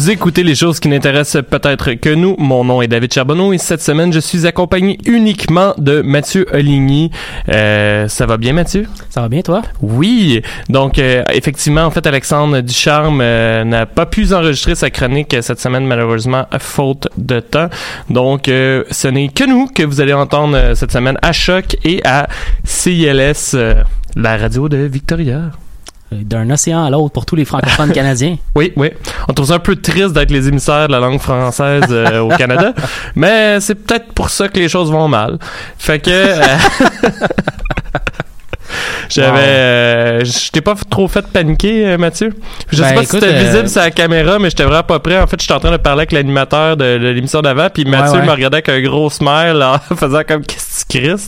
Vous écoutez les choses qui n'intéressent peut-être que nous. Mon nom est David Charbonneau et cette semaine, je suis accompagné uniquement de Mathieu Oligny. Euh, ça va bien, Mathieu? Ça va bien, toi? Oui. Donc, euh, effectivement, en fait, Alexandre Ducharme euh, n'a pas pu enregistrer sa chronique cette semaine, malheureusement, à faute de temps. Donc, euh, ce n'est que nous que vous allez entendre euh, cette semaine à Choc et à CILS, euh, la radio de Victoria. D'un océan à l'autre pour tous les francophones canadiens. Oui, oui. On trouve ça un peu triste d'être les émissaires de la langue française euh, au Canada, mais c'est peut-être pour ça que les choses vont mal. Fait que euh, j'avais, Wow. euh, je t'ai pas trop fait paniquer, euh, Mathieu. Je Ben, sais pas si c'était euh, visible sur la caméra, mais j'étais vraiment pas prêt. En fait, j'étais en train de parler avec l'animateur de, de l'émission d'avant, puis Mathieu ouais. me regardait avec un gros smile en faisant comme qu'est-ce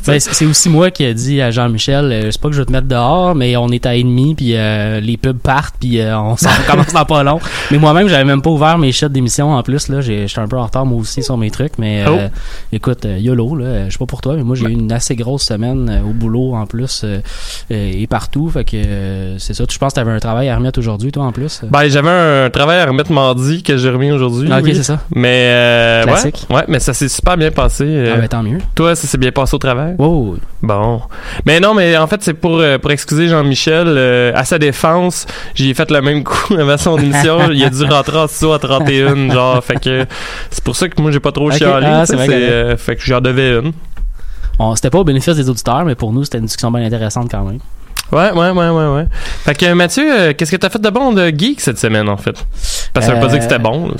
Ben, c'est aussi moi qui ai dit à Jean-Michel, euh, c'est pas que je vais te mettre dehors, mais on est à ennemi, puis euh, les pubs partent, puis euh, on s'en commence dans pas long. Mais moi-même, j'avais même pas ouvert mes chutes d'émission en plus. là J'étais un peu en retard moi aussi sur mes trucs, mais euh, écoute, YOLO, là, je sais pas pour toi, mais moi j'ai eu une assez grosse semaine au boulot en plus et partout. Fait que c'est ça. Je pense que t'avais un travail à remettre aujourd'hui, toi en plus? Ben, j'avais un travail à remettre mardi que j'ai remis aujourd'hui. Ah, ok, oui. c'est ça. Mais ouais, ouais, mais ça s'est super bien passé. Ah ben tant mieux. Toi, ça s'est bien passé au travail? Wow. Bon. Mais non, mais en fait, c'est pour, euh, pour excuser Jean-Michel. euh, à sa défense, j'ai fait le même coup avant son émission. il a dû rentrer en studio à 31, genre. Fait que c'est pour ça que moi, j'ai pas trop Ok, chialé. ah, que- euh, fait que j'en devais une. C'était pas au bénéfice des auditeurs, mais pour nous, c'était une discussion bien intéressante quand même. Ouais, ouais, ouais, ouais, ouais. Fait que Mathieu, euh, qu'est-ce que t'as fait de bon de geek cette semaine, en fait? Parce que ça veut pas dire que c'était bon. là,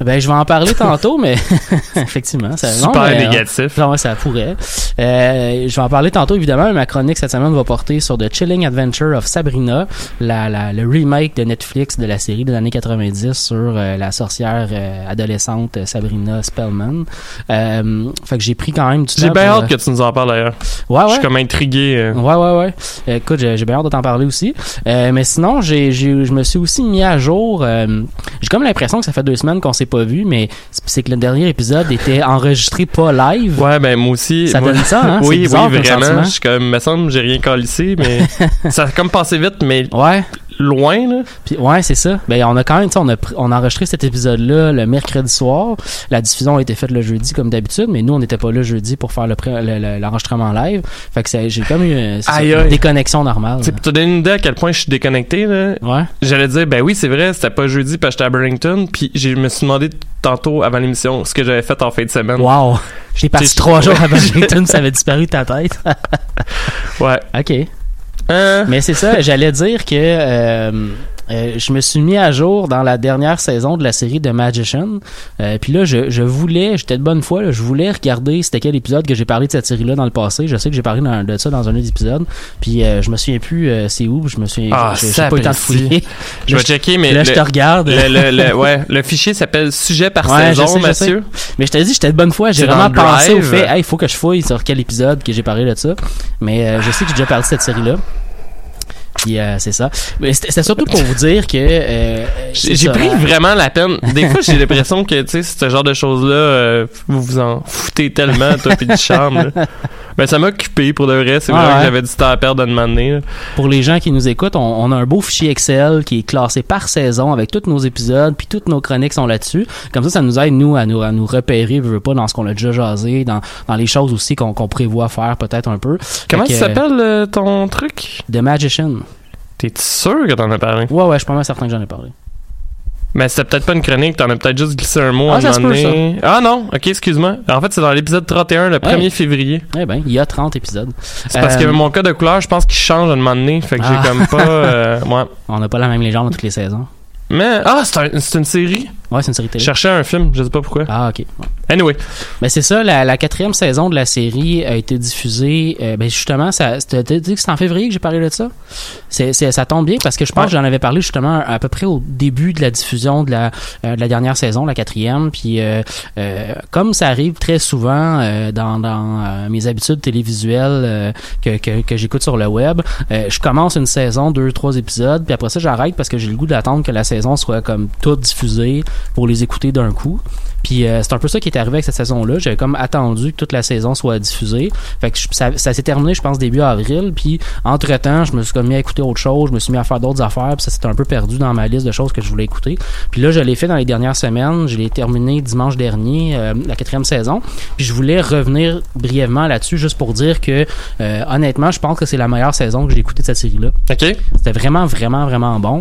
Ben, je vais en parler tantôt, mais effectivement, ça, non, super mais, euh, négatif. Non, ouais, ça pourrait. Euh, je vais en parler tantôt, évidemment. Ma chronique cette semaine va porter sur The Chilling Adventure of Sabrina, la, la- le remake de Netflix de la série des années 90 sur euh, la sorcière euh, adolescente Sabrina Spellman. Fait que j'ai pris quand même du temps. J'ai bien hâte que tu nous en parles d'ailleurs. euh, Ouais, Je ouais. suis comme intrigué. Ouais, ouais, ouais. Écoute, j'ai j'ai bien hâte de t'en parler aussi. Euh, mais sinon, j'ai, je me suis aussi mis à jour. euh, j'ai comme l'impression que ça fait deux semaines qu'on s'est pas vu, mais c'est- que le dernier épisode était enregistré pas live. Ouais, ben moi aussi. Ça moi- donne ça, hein? Oui, bizarre oui, vraiment. Je suis comme, me semble, j'ai rien calissé, mais ça a comme passé vite, mais Ouais. Loin, là. Puis ouais, c'est ça. Ben on a quand même, on a on a enregistré cet épisode-là le mercredi soir. La diffusion a été faite le jeudi comme d'habitude, mais nous on n'était pas là jeudi pour faire le pré- le- le- l'enregistrement live. Fait que j'ai comme eu euh, ça, Aïe, une déconnexion normale. Tu te donner une idée à quel point je suis déconnecté, là, Ouais. j'allais dire, ben oui, c'est vrai, c'était pas jeudi parce que j'étais à Burlington, puis je me suis demandé tantôt avant l'émission ce que j'avais fait en fin de semaine. Wow. J'ai parti T'sais, trois jours à Washington, ça avait disparu de ta tête. Ouais. ok. Hein? Mais c'est ça, j'allais dire que euh, euh, je me suis mis à jour dans la dernière saison de la série The Magician. Euh, puis là, je, je voulais, j'étais de bonne foi, là, je voulais regarder c'était quel épisode que j'ai parlé de cette série-là dans le passé. Je sais que j'ai parlé dans- de ça dans un autre épisode. Puis euh, je me souviens plus euh, c'est où, je me souviens Ah, j'ai pas eu le temps de fouiller. Je vais checker, mais là, le, je te regarde. le, le- le- ouais, le fichier s'appelle sujet par Ouais, je saison, sais, je sais. Mathieu. Mais je t'ai dit, j'étais de bonne foi. J'ai vraiment pensé au fait, hey, il faut que je fouille sur quel épisode que j'ai parlé de ça. Mais euh, je sais que j'ai déjà parlé de cette série-là. Puis euh, c'est ça. Mais c'était surtout pour vous dire que. euh, J'ai pris vraiment la peine. Des fois, j'ai l'impression que, tu sais, ce genre de choses-là, euh, vous vous en foutez tellement, toi, pis du charme. là. Ben, ça m'a occupé, pour de vrai. C'est Ouais, vrai ouais? que j'avais du temps à perdre à demander. là. Pour les gens qui nous écoutent, on, on a un beau fichier Excel qui est classé par saison avec tous nos épisodes, puis toutes nos chroniques sont là-dessus. Comme ça, ça nous aide, nous, à nous, à nous repérer, je veux pas, dans ce qu'on a déjà jasé, dans, dans les choses aussi qu'on qu'on prévoit faire peut-être un peu. Comment ça s'appelle euh, ton truc? The Magician. T'es sûr que t'en as parlé? Ouais, ouais, je suis pas mal certain que j'en ai parlé. Mais c'était peut-être pas une chronique, t'en as peut-être juste glissé un mot Ah, à un ça se moment donné. Ah non, ok, excuse-moi. En fait, c'est dans l'épisode 31, le 1er Ouais. février. Eh ben, il y a 30 épisodes. C'est parce Euh, que mon code de couleur, je pense qu'il change à un moment donné. Fait que Ah. j'ai comme pas. euh, ouais. On n'a pas la même légende toutes les saisons. Mais. Ah, c'est un- c'est une série. Ouais, c'est une série Je télé. cherchais un film, je sais pas pourquoi. Ah, ok. Anyway. Ben c'est ça, la, la quatrième saison de la série a été diffusée. euh, ben justement, ça, t'as dit que c'était en février que j'ai parlé de ça? C'est, c'est- ça tombe bien parce que je pense Ouais. que j'en avais parlé justement à peu près au début de la diffusion de la, euh, de la dernière saison, la quatrième. Puis euh, euh, comme ça arrive très souvent euh, dans, dans mes habitudes télévisuelles euh, que, que, que j'écoute sur le web, euh, je commence une saison, deux, trois épisodes, puis après ça j'arrête parce que j'ai le goût d'attendre que la saison soit comme toute diffusée pour les écouter d'un coup. Puis euh, c'est un peu ça qui est arrivé avec cette saison-là. J'avais comme attendu que toute la saison soit diffusée. Fait que je- ça, ça s'est terminé, je pense, début avril. Puis entre-temps, je me suis comme mis à écouter autre chose. Je me suis mis à faire d'autres affaires. Puis ça s'est un peu perdu dans ma liste de choses que je voulais écouter. Puis là, je l'ai fait dans les dernières semaines. Je l'ai terminé dimanche dernier, euh, la quatrième saison. Puis je voulais revenir brièvement là-dessus, juste pour dire que euh, honnêtement, je pense que c'est la meilleure saison que j'ai écoutée de cette série-là. Ok. C'était vraiment, vraiment, vraiment bon.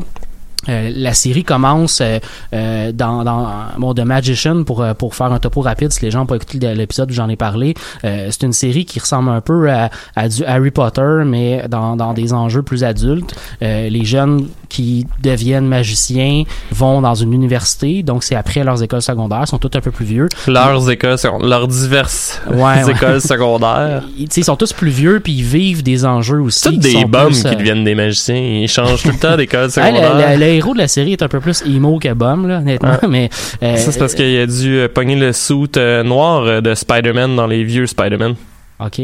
Euh, la série commence euh, euh, dans, dans bon, The Magician pour euh, pour faire un topo rapide si les gens n'ont pas écouté l'épisode où j'en ai parlé euh, c'est une série qui ressemble un peu à, à du Harry Potter mais dans, dans des enjeux plus adultes Euh, les jeunes qui deviennent magiciens vont dans une université donc c'est après leurs écoles secondaires ils sont tous un peu plus vieux Leurs écoles, leurs diverses Ouais, ouais. écoles secondaires. ils, ils sont tous plus vieux puis ils vivent des enjeux aussi C'est tous des bums plus, qui deviennent des magiciens. Ils changent tout le temps d'école le, secondaire. Héros de la série est un peu plus emo que bum, là, honnêtement. Mais, euh, Ça, c'est parce qu'il a dû euh, pogner le suit euh, noir de Spider-Man dans les vieux Spider-Man. OK.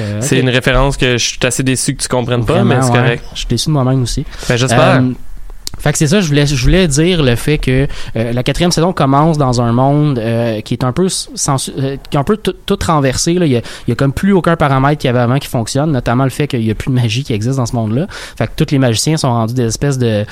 Euh, C'est une référence que je suis assez déçu que tu comprennes pas, mais c'est ouais. correct. Je suis déçu de moi-même aussi. Ben, j'espère. Euh, fait que c'est ça, je voulais, je voulais dire le fait que euh, la quatrième saison commence dans un monde euh, qui est un peu sensu- euh, qui est un peu tout, renversé. Là. Il, y a, il y a comme plus aucun paramètre qu'il y avait avant qui fonctionne, notamment le fait qu'il y a plus de magie qui existe dans ce monde-là. Fait que tous les magiciens sont rendus des espèces de,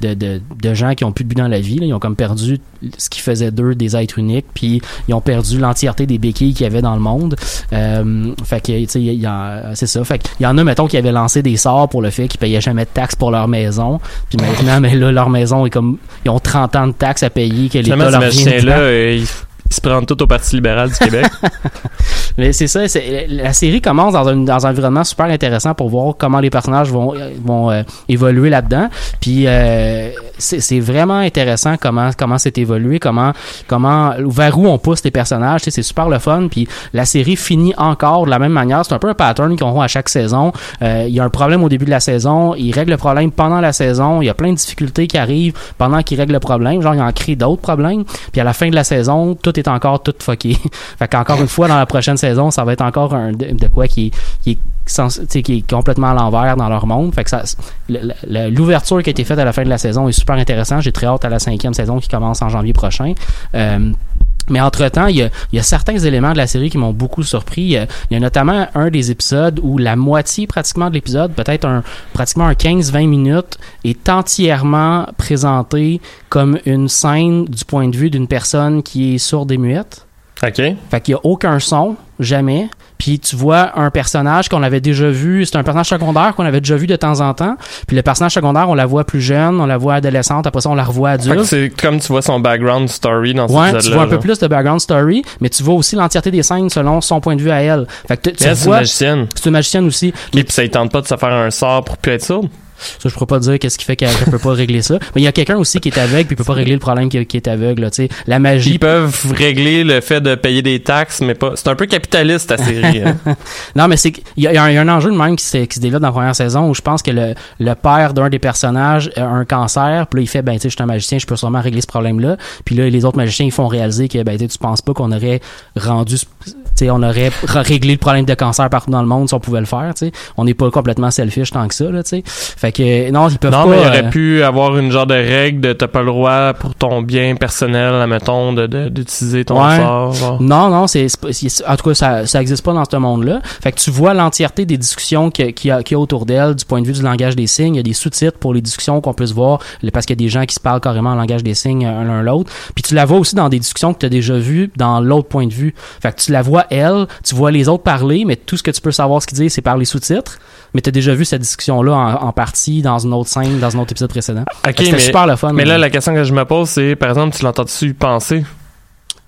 de, de, de gens qui ont plus de but dans la vie. là. Ils ont comme perdu ce qui faisait d'eux des êtres uniques, puis ils ont perdu l'entièreté des béquilles qu'il y avait dans le monde. Euh, fait que, tu sais, c'est ça. Fait qu'il y en a, mettons, qui avaient lancé des sorts pour le fait qu'ils payaient jamais de taxes pour leur maison. Puis maintenant, mais là, leur maison est comme, ils ont 30 ans de taxes à payer, que l'État leur vient ils, ils se prennent tout au Parti libéral du Québec. Mais c'est ça, la série commence dans un, dans un environnement super intéressant pour voir comment les personnages vont, vont euh, évoluer là-dedans. Puis euh, c'est vraiment intéressant comment comment c'est évolué, comment comment vers où on pousse les personnages. C'est super le fun. Puis la série finit encore de la même manière. C'est un peu un pattern qu'on voit à chaque saison. Euh, Il y a un problème au début de la saison, il règle le problème pendant la saison. Il y a plein de difficultés qui arrivent pendant qu'il règle le problème. Genre, il en crée d'autres problèmes. Puis à la fin de la saison, tout est encore tout fucké. fait une fois, dans la prochaine saison, ça va être encore un de, quoi qui est, qui est qui est complètement à l'envers dans leur monde. Fait que l'ouverture qui a été faite à la fin de la saison est super intéressante. J'ai très hâte à la cinquième saison qui commence en janvier prochain. Euh, mais entre-temps, il y a, il y a certains éléments de la série qui m'ont beaucoup surpris. Il y, a, il y a notamment un des épisodes où la moitié pratiquement de l'épisode, peut-être un pratiquement un 15-20 minutes, est entièrement présenté comme une scène du point de vue d'une personne qui est sourde et muette. OK. Fait qu'il y a aucun son, jamais. Puis tu vois un personnage qu'on avait déjà vu, c'est un personnage secondaire qu'on avait déjà vu de temps en temps. Puis le personnage secondaire, on la voit plus jeune, on la voit adolescente, après ça on la revoit adulte. c'est comme tu vois son background story dans Ouais, tu épisode-là. vois un peu plus de background story, mais tu vois aussi l'entièreté des scènes selon son point de vue à elle. Fait que tu- tu Mais elle, c'est une vois, magicienne. c'est une magicienne aussi. Et puis ça ne tente pas de se faire un sort pour plus être sourde. Ça, je pourrais pas dire qu'est-ce qui fait qu'elle peut pas régler ça. Mais il y a quelqu'un aussi qui est aveugle puis il peut pas régler le problème qui, qui est aveugle. Là, tu sais. la magie. Ils peuvent régler le fait de payer des taxes, mais pas. C'est un peu capitaliste ta série. hein. Non, mais c'est y, il y a un- il y a un enjeu de même qui se, qui se développe dans la première saison où je pense que le, le père d'un des personnages a un cancer, puis là il fait ben tu sais je suis un magicien, je peux sûrement régler ce problème-là. Puis là les autres magiciens ils font réaliser que ben tu sais, tu penses pas qu'on aurait rendu ce- tu sais on aurait réglé le problème de cancer partout dans le monde si on pouvait le faire, tu sais. On n'est pas complètement selfish tant que ça là, tu sais. Fait que non, ils peuvent non, pas mais il aurait euh, pu avoir une genre de règle de t'as pas le droit pour ton bien personnel, admettons, de, de- d'utiliser ton Ouais. sort. genre. Non, non, c'est, en tout cas, ça, ça existe pas dans ce monde-là. Fait que tu vois l'entièreté des discussions qu'il y a- y a, autour d'elle du point de vue du langage des signes. Il y a des sous-titres pour les discussions qu'on peut se voir parce qu'il y a des gens qui se parlent carrément en langage des signes euh, un l'un l'autre. Puis tu la vois aussi dans des discussions que tu as déjà vues dans l'autre point de vue. Fait que tu la vois elle, tu vois les autres parler, mais tout ce que tu peux savoir ce qu'ils disent, c'est par les sous-titres. Mais tu as déjà vu cette discussion-là en, en partie dans une autre scène, dans un autre épisode précédent. Ok, C'était mais, super le fun. mais là, la question que je me pose, c'est par exemple, tu l'entends-tu penser?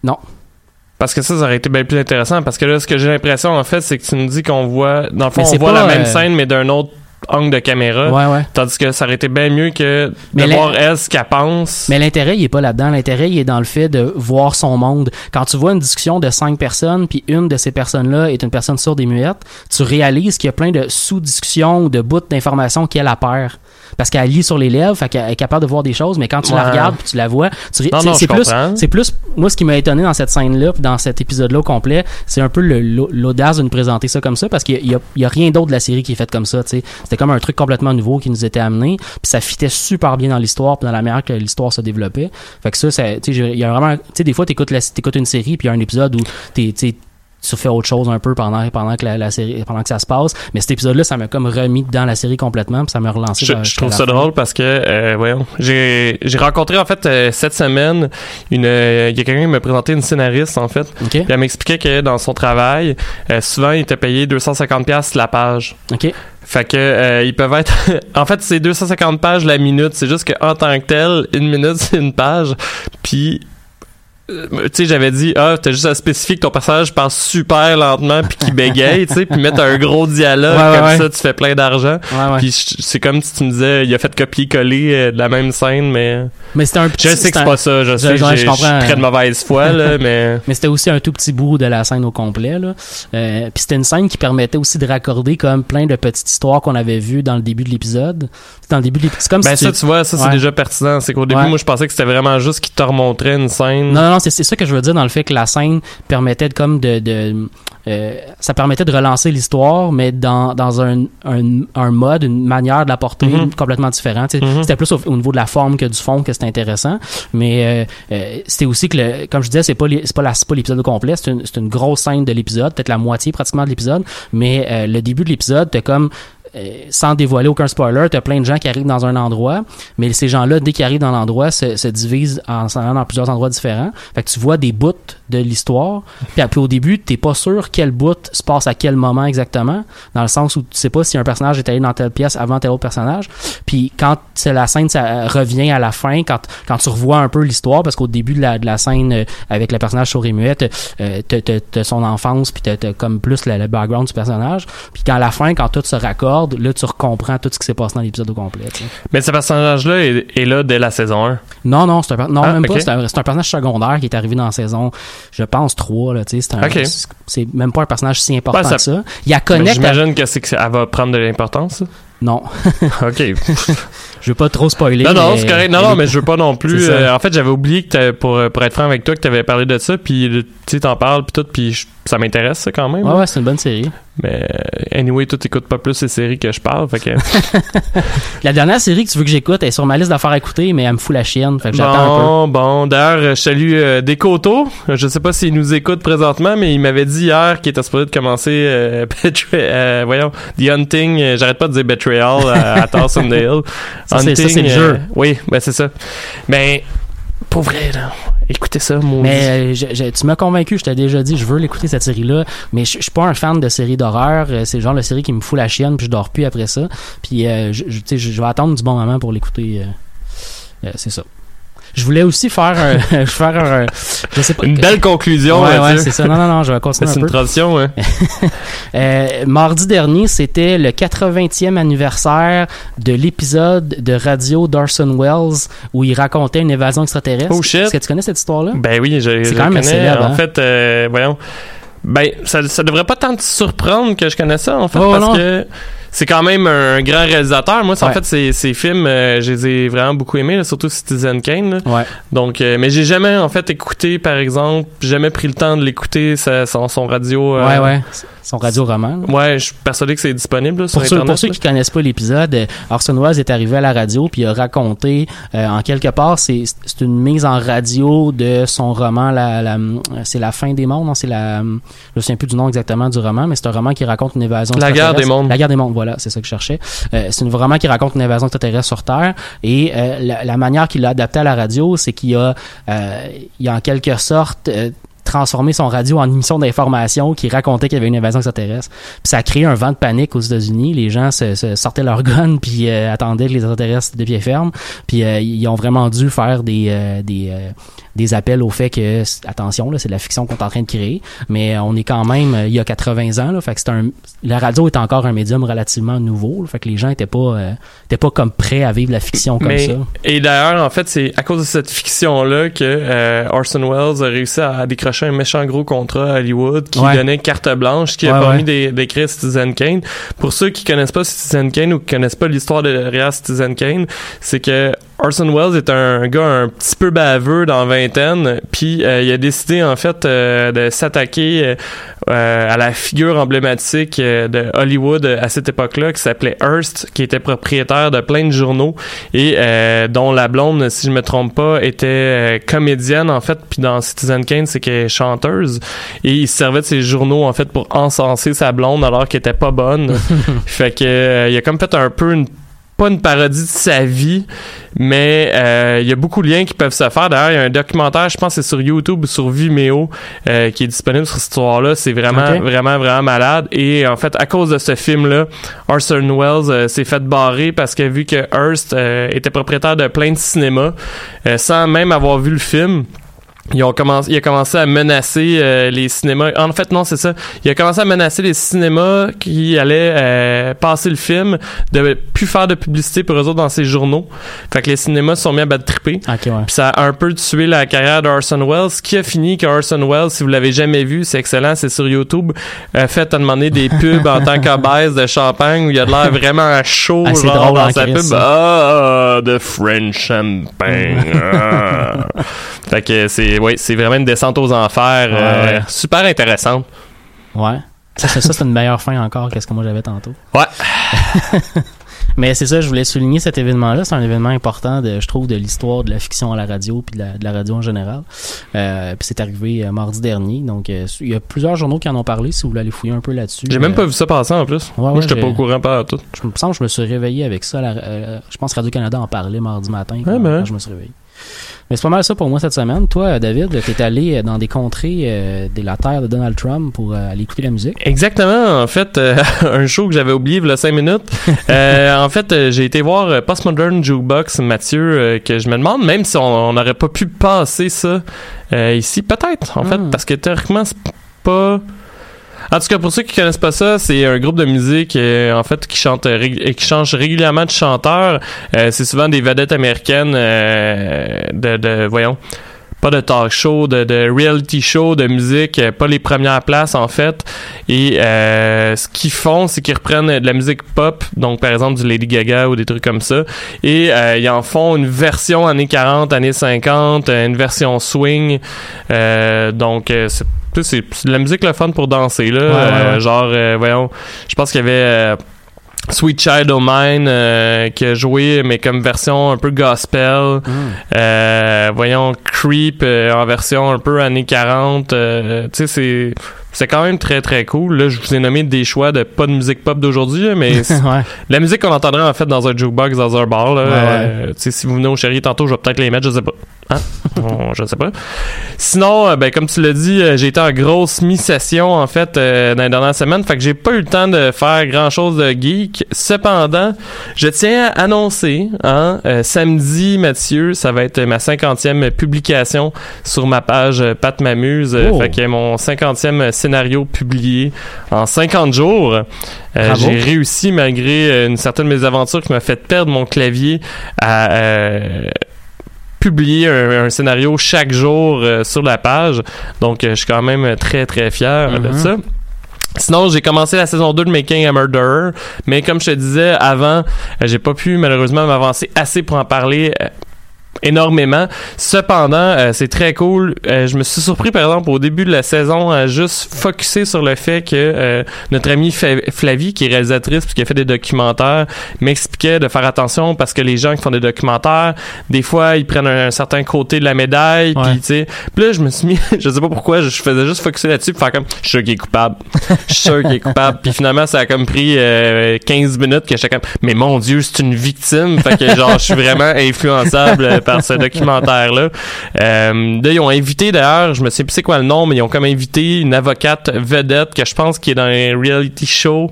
Non. Parce que ça, ça aurait été bien plus intéressant. Parce que là, ce que j'ai l'impression, en fait, c'est que tu me dis qu'on voit. Dans le fond, on voit pas, la même euh, scène, mais d'un autre angle de caméra. Ouais, ouais. Tandis que ça aurait été bien mieux que de Mais la- voir elle ce qu'elle pense. Mais l'intérêt, il est pas là-dedans. L'intérêt, il est dans le fait de voir son monde. Quand tu vois une discussion de cinq personnes, puis une de ces personnes-là est une personne sourde et muette, tu réalises qu'il y a plein de sous-discussions ou de bouts d'informations qu'elle a peur. Parce qu'elle lit sur les lèvres, fait qu'elle est capable de voir des choses, mais quand tu la regardes puis tu la vois, tu c'est- plus, c'est plus, moi, ce qui m'a étonné dans cette scène-là, puis dans cet épisode-là au complet, c'est un peu l'audace de nous présenter ça comme ça, parce qu'il y a, il y a rien d'autre de la série qui est fait comme ça, tu sais. C'était comme un truc complètement nouveau qui nous était amené, puis ça fitait super bien dans l'histoire, puis dans la manière que l'histoire se développait. Fait que ça, ça tu sais, il y a vraiment, tu sais, des fois, t'écoutes la- t'écoutes une série, puis il y a un épisode où t'es, tu fais autre chose un peu pendant pendant que la, la série pendant que ça se passe mais cet épisode là ça m'a comme remis dans la série complètement puis ça m'a relancé Je, je trouve ça fin. drôle parce que, euh, voyons, j'ai j'ai rencontré en fait euh, cette semaine une, euh, il y a quelqu'un qui m'a présenté une scénariste en fait. ok Puis elle m'expliquait que dans son travail, euh, souvent il était payé 250 pièces la page. ok Fait que euh, ils peuvent être en fait c'est 250 pages la minute, c'est juste que en tant que tel, une minute c'est une page. Puis tu sais, j'avais dit, ah, t'as juste à spécifier que ton personnage parle super lentement puis qu'il bégaye, tu sais, puis mettre un gros dialogue, Ouais, comme ouais. ça, tu fais plein d'argent. ouais. Puis je- c'est comme si tu me disais, il a fait copier-coller euh, de la même scène, mais mais c'était un je petit- sais que c'est un- pas ça, je sais, je- je je comprends. très de mauvaise foi, là, mais... Mais c'était aussi un tout petit bout de la scène au complet. Là. Euh, Puis c'était une scène qui permettait aussi de raccorder comme plein de petites histoires qu'on avait vues dans le début de l'épisode. Dans le début de l'épisode. C'est comme Ben si ça, tu... tu vois, ça c'est déjà pertinent. C'est qu'au début, moi, je pensais que c'était vraiment juste qu'il te remontrait une scène. Non, non, c'est c'est ça que je veux dire dans le fait que la scène permettait de, comme de... de euh, ça permettait de relancer l'histoire, mais dans, dans un, un, un mode, une manière de l'apporter Mhm. complètement différente. Mhm. C'était plus au, au niveau de la forme que du fond que c'était intéressant. Mais euh, euh, c'était aussi que, le, comme je disais, c'est pas, c'est pas, la- pas l'épisode au complet, c'est une, une grosse scène de l'épisode, peut-être la moitié pratiquement de l'épisode. Mais le début de l'épisode, t'as comme sans dévoiler aucun spoiler, t'as plein de gens qui arrivent dans un endroit, mais ces gens-là, dès qu'ils arrivent dans l'endroit, se, se divisent en plusieurs endroits différents. Fait que tu vois des bouts de l'histoire. Puis, puis au début, t'es pas sûr quel bout se passe à quel moment exactement, dans le sens où tu sais pas si un personnage est allé dans telle pièce avant tel autre personnage. Puis quand c'est la scène, ça revient à la fin, quand, quand tu revois un peu l'histoire, parce qu'au début de la, scène euh, avec le personnage sourd et muette, euh, t'as, son enfance, puis t'as comme plus le, le background du personnage. Puis quand à la fin, quand tout se raccorde, là, tu recomprends tout ce qui s'est passé dans l'épisode au complet. Mais ce personnage-là est, est là dès la saison 1. Non, non, c'est un, non, Ah, même pas. C'est un, personnage secondaire qui est arrivé dans la saison, je pense, 3. Là, c'est, un- c'est- même pas un personnage si important Ouais, ça- que ça. Il y a Mais connecte. à- J'imagine que c'est que ça- elle va prendre de l'importance. Non, OK. je veux pas trop spoiler. Non, non, mais- c'est correct. Non, non, mais je veux pas non plus. Euh, en fait, j'avais oublié que t'avais- pour, pour être franc avec toi, que tu avais parlé de ça, puis tu sais, t'en parles, puis tout, puis ça m'intéresse, ça, quand même. Ouais, ouais, c'est une bonne série. Mais euh, anyway, toi, t'écoutes pas plus ces séries que je parle, fait que... La dernière série que tu veux que j'écoute elle est sur ma liste d'affaires à écouter, mais elle me fout la chienne. Fait que j'attends un peu. Bon, bon. D'ailleurs, je salue euh, Descoteaux. Je sais pas s'il nous écoute présentement, mais il m'avait dit hier qu'il était supposé de commencer euh, euh, voyons, The Hunting. euh, J'arrête pas de dire Betrayal euh, à Dale. C'est- ça, c'est le jeu. oui, ben c'est ça. Ben, pour vrai, là, écoutez ça, mon Mais euh, je- je- tu m'as convaincu, je t'ai déjà dit, je veux l'écouter cette série-là, mais je je suis pas un fan de séries d'horreur. Euh, C'est le genre de série qui me fout la chienne, puis je dors plus après ça. Puis euh, je, je- vais attendre du bon moment pour l'écouter. euh, euh, c'est ça. Je voulais aussi faire un, faire un, je sais pas. Une belle conclusion, Ouais, ouais, c'est ça. Non, non, non, je vais continuer C'est un une peu. tradition, hein. Euh, mardi dernier, c'était le 80e anniversaire de l'épisode de radio d'Orson Welles où il racontait une évasion extraterrestre. Oh, shit. Est-ce que tu connais cette histoire-là? Ben oui, je, C'est je quand même connais. célèbre, En hein? fait, euh, voyons. Ben, ça, ça devrait pas tant te surprendre que je connais ça, en fait, Oh, parce non. que c'est quand même un grand réalisateur. Moi, en Ouais. fait, ces, ces films, euh, je les ai vraiment beaucoup aimés, là, surtout Citizen Kane. là. Ouais. Donc, euh, mais j'ai jamais, en fait, écouté, par exemple, jamais pris le temps de l'écouter, son, son radio. euh, Ouais, ouais. Son radio-roman. là. Ouais, je suis persuadé que c'est disponible là, sur Pour ceux, pour ceux qui connaissent pas l'épisode, Orson Welles est arrivé à la radio puis il a raconté en quelque part c'est une mise en radio de son roman la, la c'est la fin des mondes non c'est la je me souviens plus du nom exactement du roman mais c'est un roman qui raconte une évasion La guerre des mondes. la guerre des mondes voilà c'est ça que je cherchais Euh, c'est un roman qui raconte une évasion extraterrestre sur Terre et euh, la, manière qu'il l'a adapté à la radio c'est qu'il a euh, il a en quelque sorte transformé son radio en émission d'information qui racontait qu'il y avait une invasion extraterrestre. Puis ça a créé un vent de panique aux États-Unis. Les gens se, sortaient leurs guns puis euh, attendaient que les extraterrestres de pied ferme. Puis ils ont vraiment dû faire des des, des appels au fait que attention là, c'est de la fiction qu'on est en train de créer, mais on est quand même euh, il y a 80 ans là, fait que c'est un la radio est encore un médium relativement nouveau, là, fait que les gens étaient pas euh, étaient pas comme prêts à vivre la fiction comme Mais- ça. Et d'ailleurs, en fait, c'est à cause de cette fiction-là que euh, Orson Welles a réussi à décrocher un méchant gros contrat à Hollywood qui Ouais. donnait carte blanche, qui a permis ouais. d'écrire Citizen Kane. Pour ceux qui connaissent pas Citizen Kane ou qui connaissent pas l'histoire de derrière Citizen Kane, c'est que Orson Welles est un gars un petit peu baveux dans vingtaine, puis euh, il a décidé en fait euh, de s'attaquer euh, euh, à la figure emblématique euh, de Hollywood à cette époque-là qui s'appelait Hearst, qui était propriétaire de plein de journaux et euh, dont la blonde, si je me trompe pas, était comédienne en fait, puis dans Citizen Kane, c'est qu'elle est chanteuse et il se servait de ses journaux en fait pour encenser sa blonde alors qu'elle était pas bonne. fait que euh, il a comme fait un peu une pas une parodie de sa vie, mais euh, il y a beaucoup de liens qui peuvent se faire. D'ailleurs, il y a un documentaire, je pense que c'est sur YouTube ou sur Vimeo, euh, qui est disponible sur cette histoire-là. C'est vraiment, vraiment, vraiment malade. Et en fait, à cause de ce film-là, Orson Welles euh, s'est fait barrer parce que vu que Hearst euh, était propriétaire de plein de cinémas, euh, sans même avoir vu le film, ils ont commencé, il a commencé à menacer euh, les cinémas. En fait, non, c'est ça. Il a commencé à menacer les cinémas qui allaient euh, passer le film de plus faire de publicité pour eux autres dans ses journaux. Fait que les cinémas se sont mis à battre triper. OK, ouais. Puis ça a un peu tué la carrière d'Orson Welles, qui a fini que Orson Welles, si vous l'avez jamais vu, c'est excellent, c'est sur YouTube, a fait à demander des pubs en tant qu'obèse de champagne où il a de l'air vraiment chaud Ah, genre, drôle dans en sa pub. ça. Ah, de French champagne. ah. Fait que c'est ouais, c'est vraiment une descente aux enfers euh, Ouais, ouais. super intéressante. Ouais. Ça, c'est ça, c'est une meilleure fin encore que ce que moi j'avais tantôt. Ouais. Mais c'est ça, je voulais souligner cet événement-là. C'est un événement important, de, je trouve, de l'histoire de la fiction à la radio puis de la, de la radio en général. Euh, puis c'est arrivé euh, mardi dernier. Donc, euh, il y a plusieurs journaux qui en ont parlé. Si vous voulez aller fouiller un peu là-dessus. J'ai même pas vu ça passer en plus. ouais, Moi, ouais, j'étais j'ai- pas au courant pas à tout. Je me semble que je me suis réveillé avec ça. la- je pense que Radio-Canada en parlait mardi matin quand, Ouais, ben. quand je me suis réveillé. Mais c'est pas mal ça pour moi cette semaine. Toi, David, t'es allé dans des contrées euh, de la terre de Donald Trump pour euh, aller écouter la musique? Exactement. En fait, euh, un show que j'avais oublié il y a 5 minutes. En fait, j'ai été voir Postmodern Jukebox, Mathieu, que je me demande même si on n'aurait pas pu passer ça ici. Peut-être, en fait, Hmm. parce que théoriquement, c'est pas... En tout cas, pour ceux qui connaissent pas ça, c'est un groupe de musique euh, en fait qui chante euh, et qui change régulièrement de chanteur. Euh, c'est souvent des vedettes américaines euh, de, de voyons pas de talk show, de, de reality show, de musique, euh, pas les premières places en fait. Et euh, ce qu'ils font, c'est qu'ils reprennent de la musique pop, donc par exemple du Lady Gaga ou des trucs comme ça, et euh, ils en font une version années 40, années 50, euh, une version swing. Euh, donc euh, c'est c'est la musique le fun pour danser là. Ouais, ouais, ouais. genre, euh, voyons, je pense qu'il y avait euh, Sweet Child O' Mine euh, qui a joué, mais comme version un peu gospel. Euh, voyons, Creep euh, en version un peu années 40. euh, tu sais, c'est. C'est quand même très très cool. Là, je vous ai nommé des choix de pas de musique pop d'aujourd'hui, mais la musique qu'on entendrait en fait dans un jukebox, dans un bar. Là, euh, si vous venez au chéri tantôt, je vais peut-être les mettre, je sais pas. Hein? Je sais pas. Sinon, euh, ben comme tu l'as dit, euh, j'ai été en grosse mi-session en fait dans les dernières semaines, fait que j'ai pas eu le temps de faire grand chose de geek. Cependant, je tiens à annoncer, hein, samedi, Mathieu, ça va être ma 50e publication sur ma page Pat m'amuse. Oh. Fait que mon 50e scénarios publiés en 50 jours. Euh, j'ai réussi, malgré euh, une certaine mésaventure qui m'a fait perdre mon clavier, à euh, publier un, scénario chaque jour sur la page. Donc, je suis quand même très, très fier de mhm. ça. Sinon, j'ai commencé la saison 2 de Making a Murderer, mais comme je te disais avant, j'ai pas pu malheureusement m'avancer assez pour en parler énormément. Cependant, euh, c'est très cool. Euh, je me suis surpris, par exemple, au début de la saison, à juste focuser sur le fait que euh, notre amie Flavie, qui est réalisatrice puis qui a fait des documentaires, m'expliquait de faire attention parce que les gens qui font des documentaires, des fois, ils prennent un, un certain côté de la médaille, puis tu sais. Puis là, je me suis mis, je sais pas pourquoi, je faisais juste focuser là-dessus pour faire comme, je suis sûr qu'il est coupable. Je suis sûr qu'il est coupable. Puis finalement, ça a comme pris euh, 15 minutes que j'étais comme, mais mon Dieu, c'est une victime. Fait que genre, je suis vraiment influençable euh, par ce documentaire-là. Euh, là, ils ont invité d'ailleurs, je me sais plus c'est quoi le nom, mais ils ont comme invité une avocate vedette que je pense qui est dans un reality show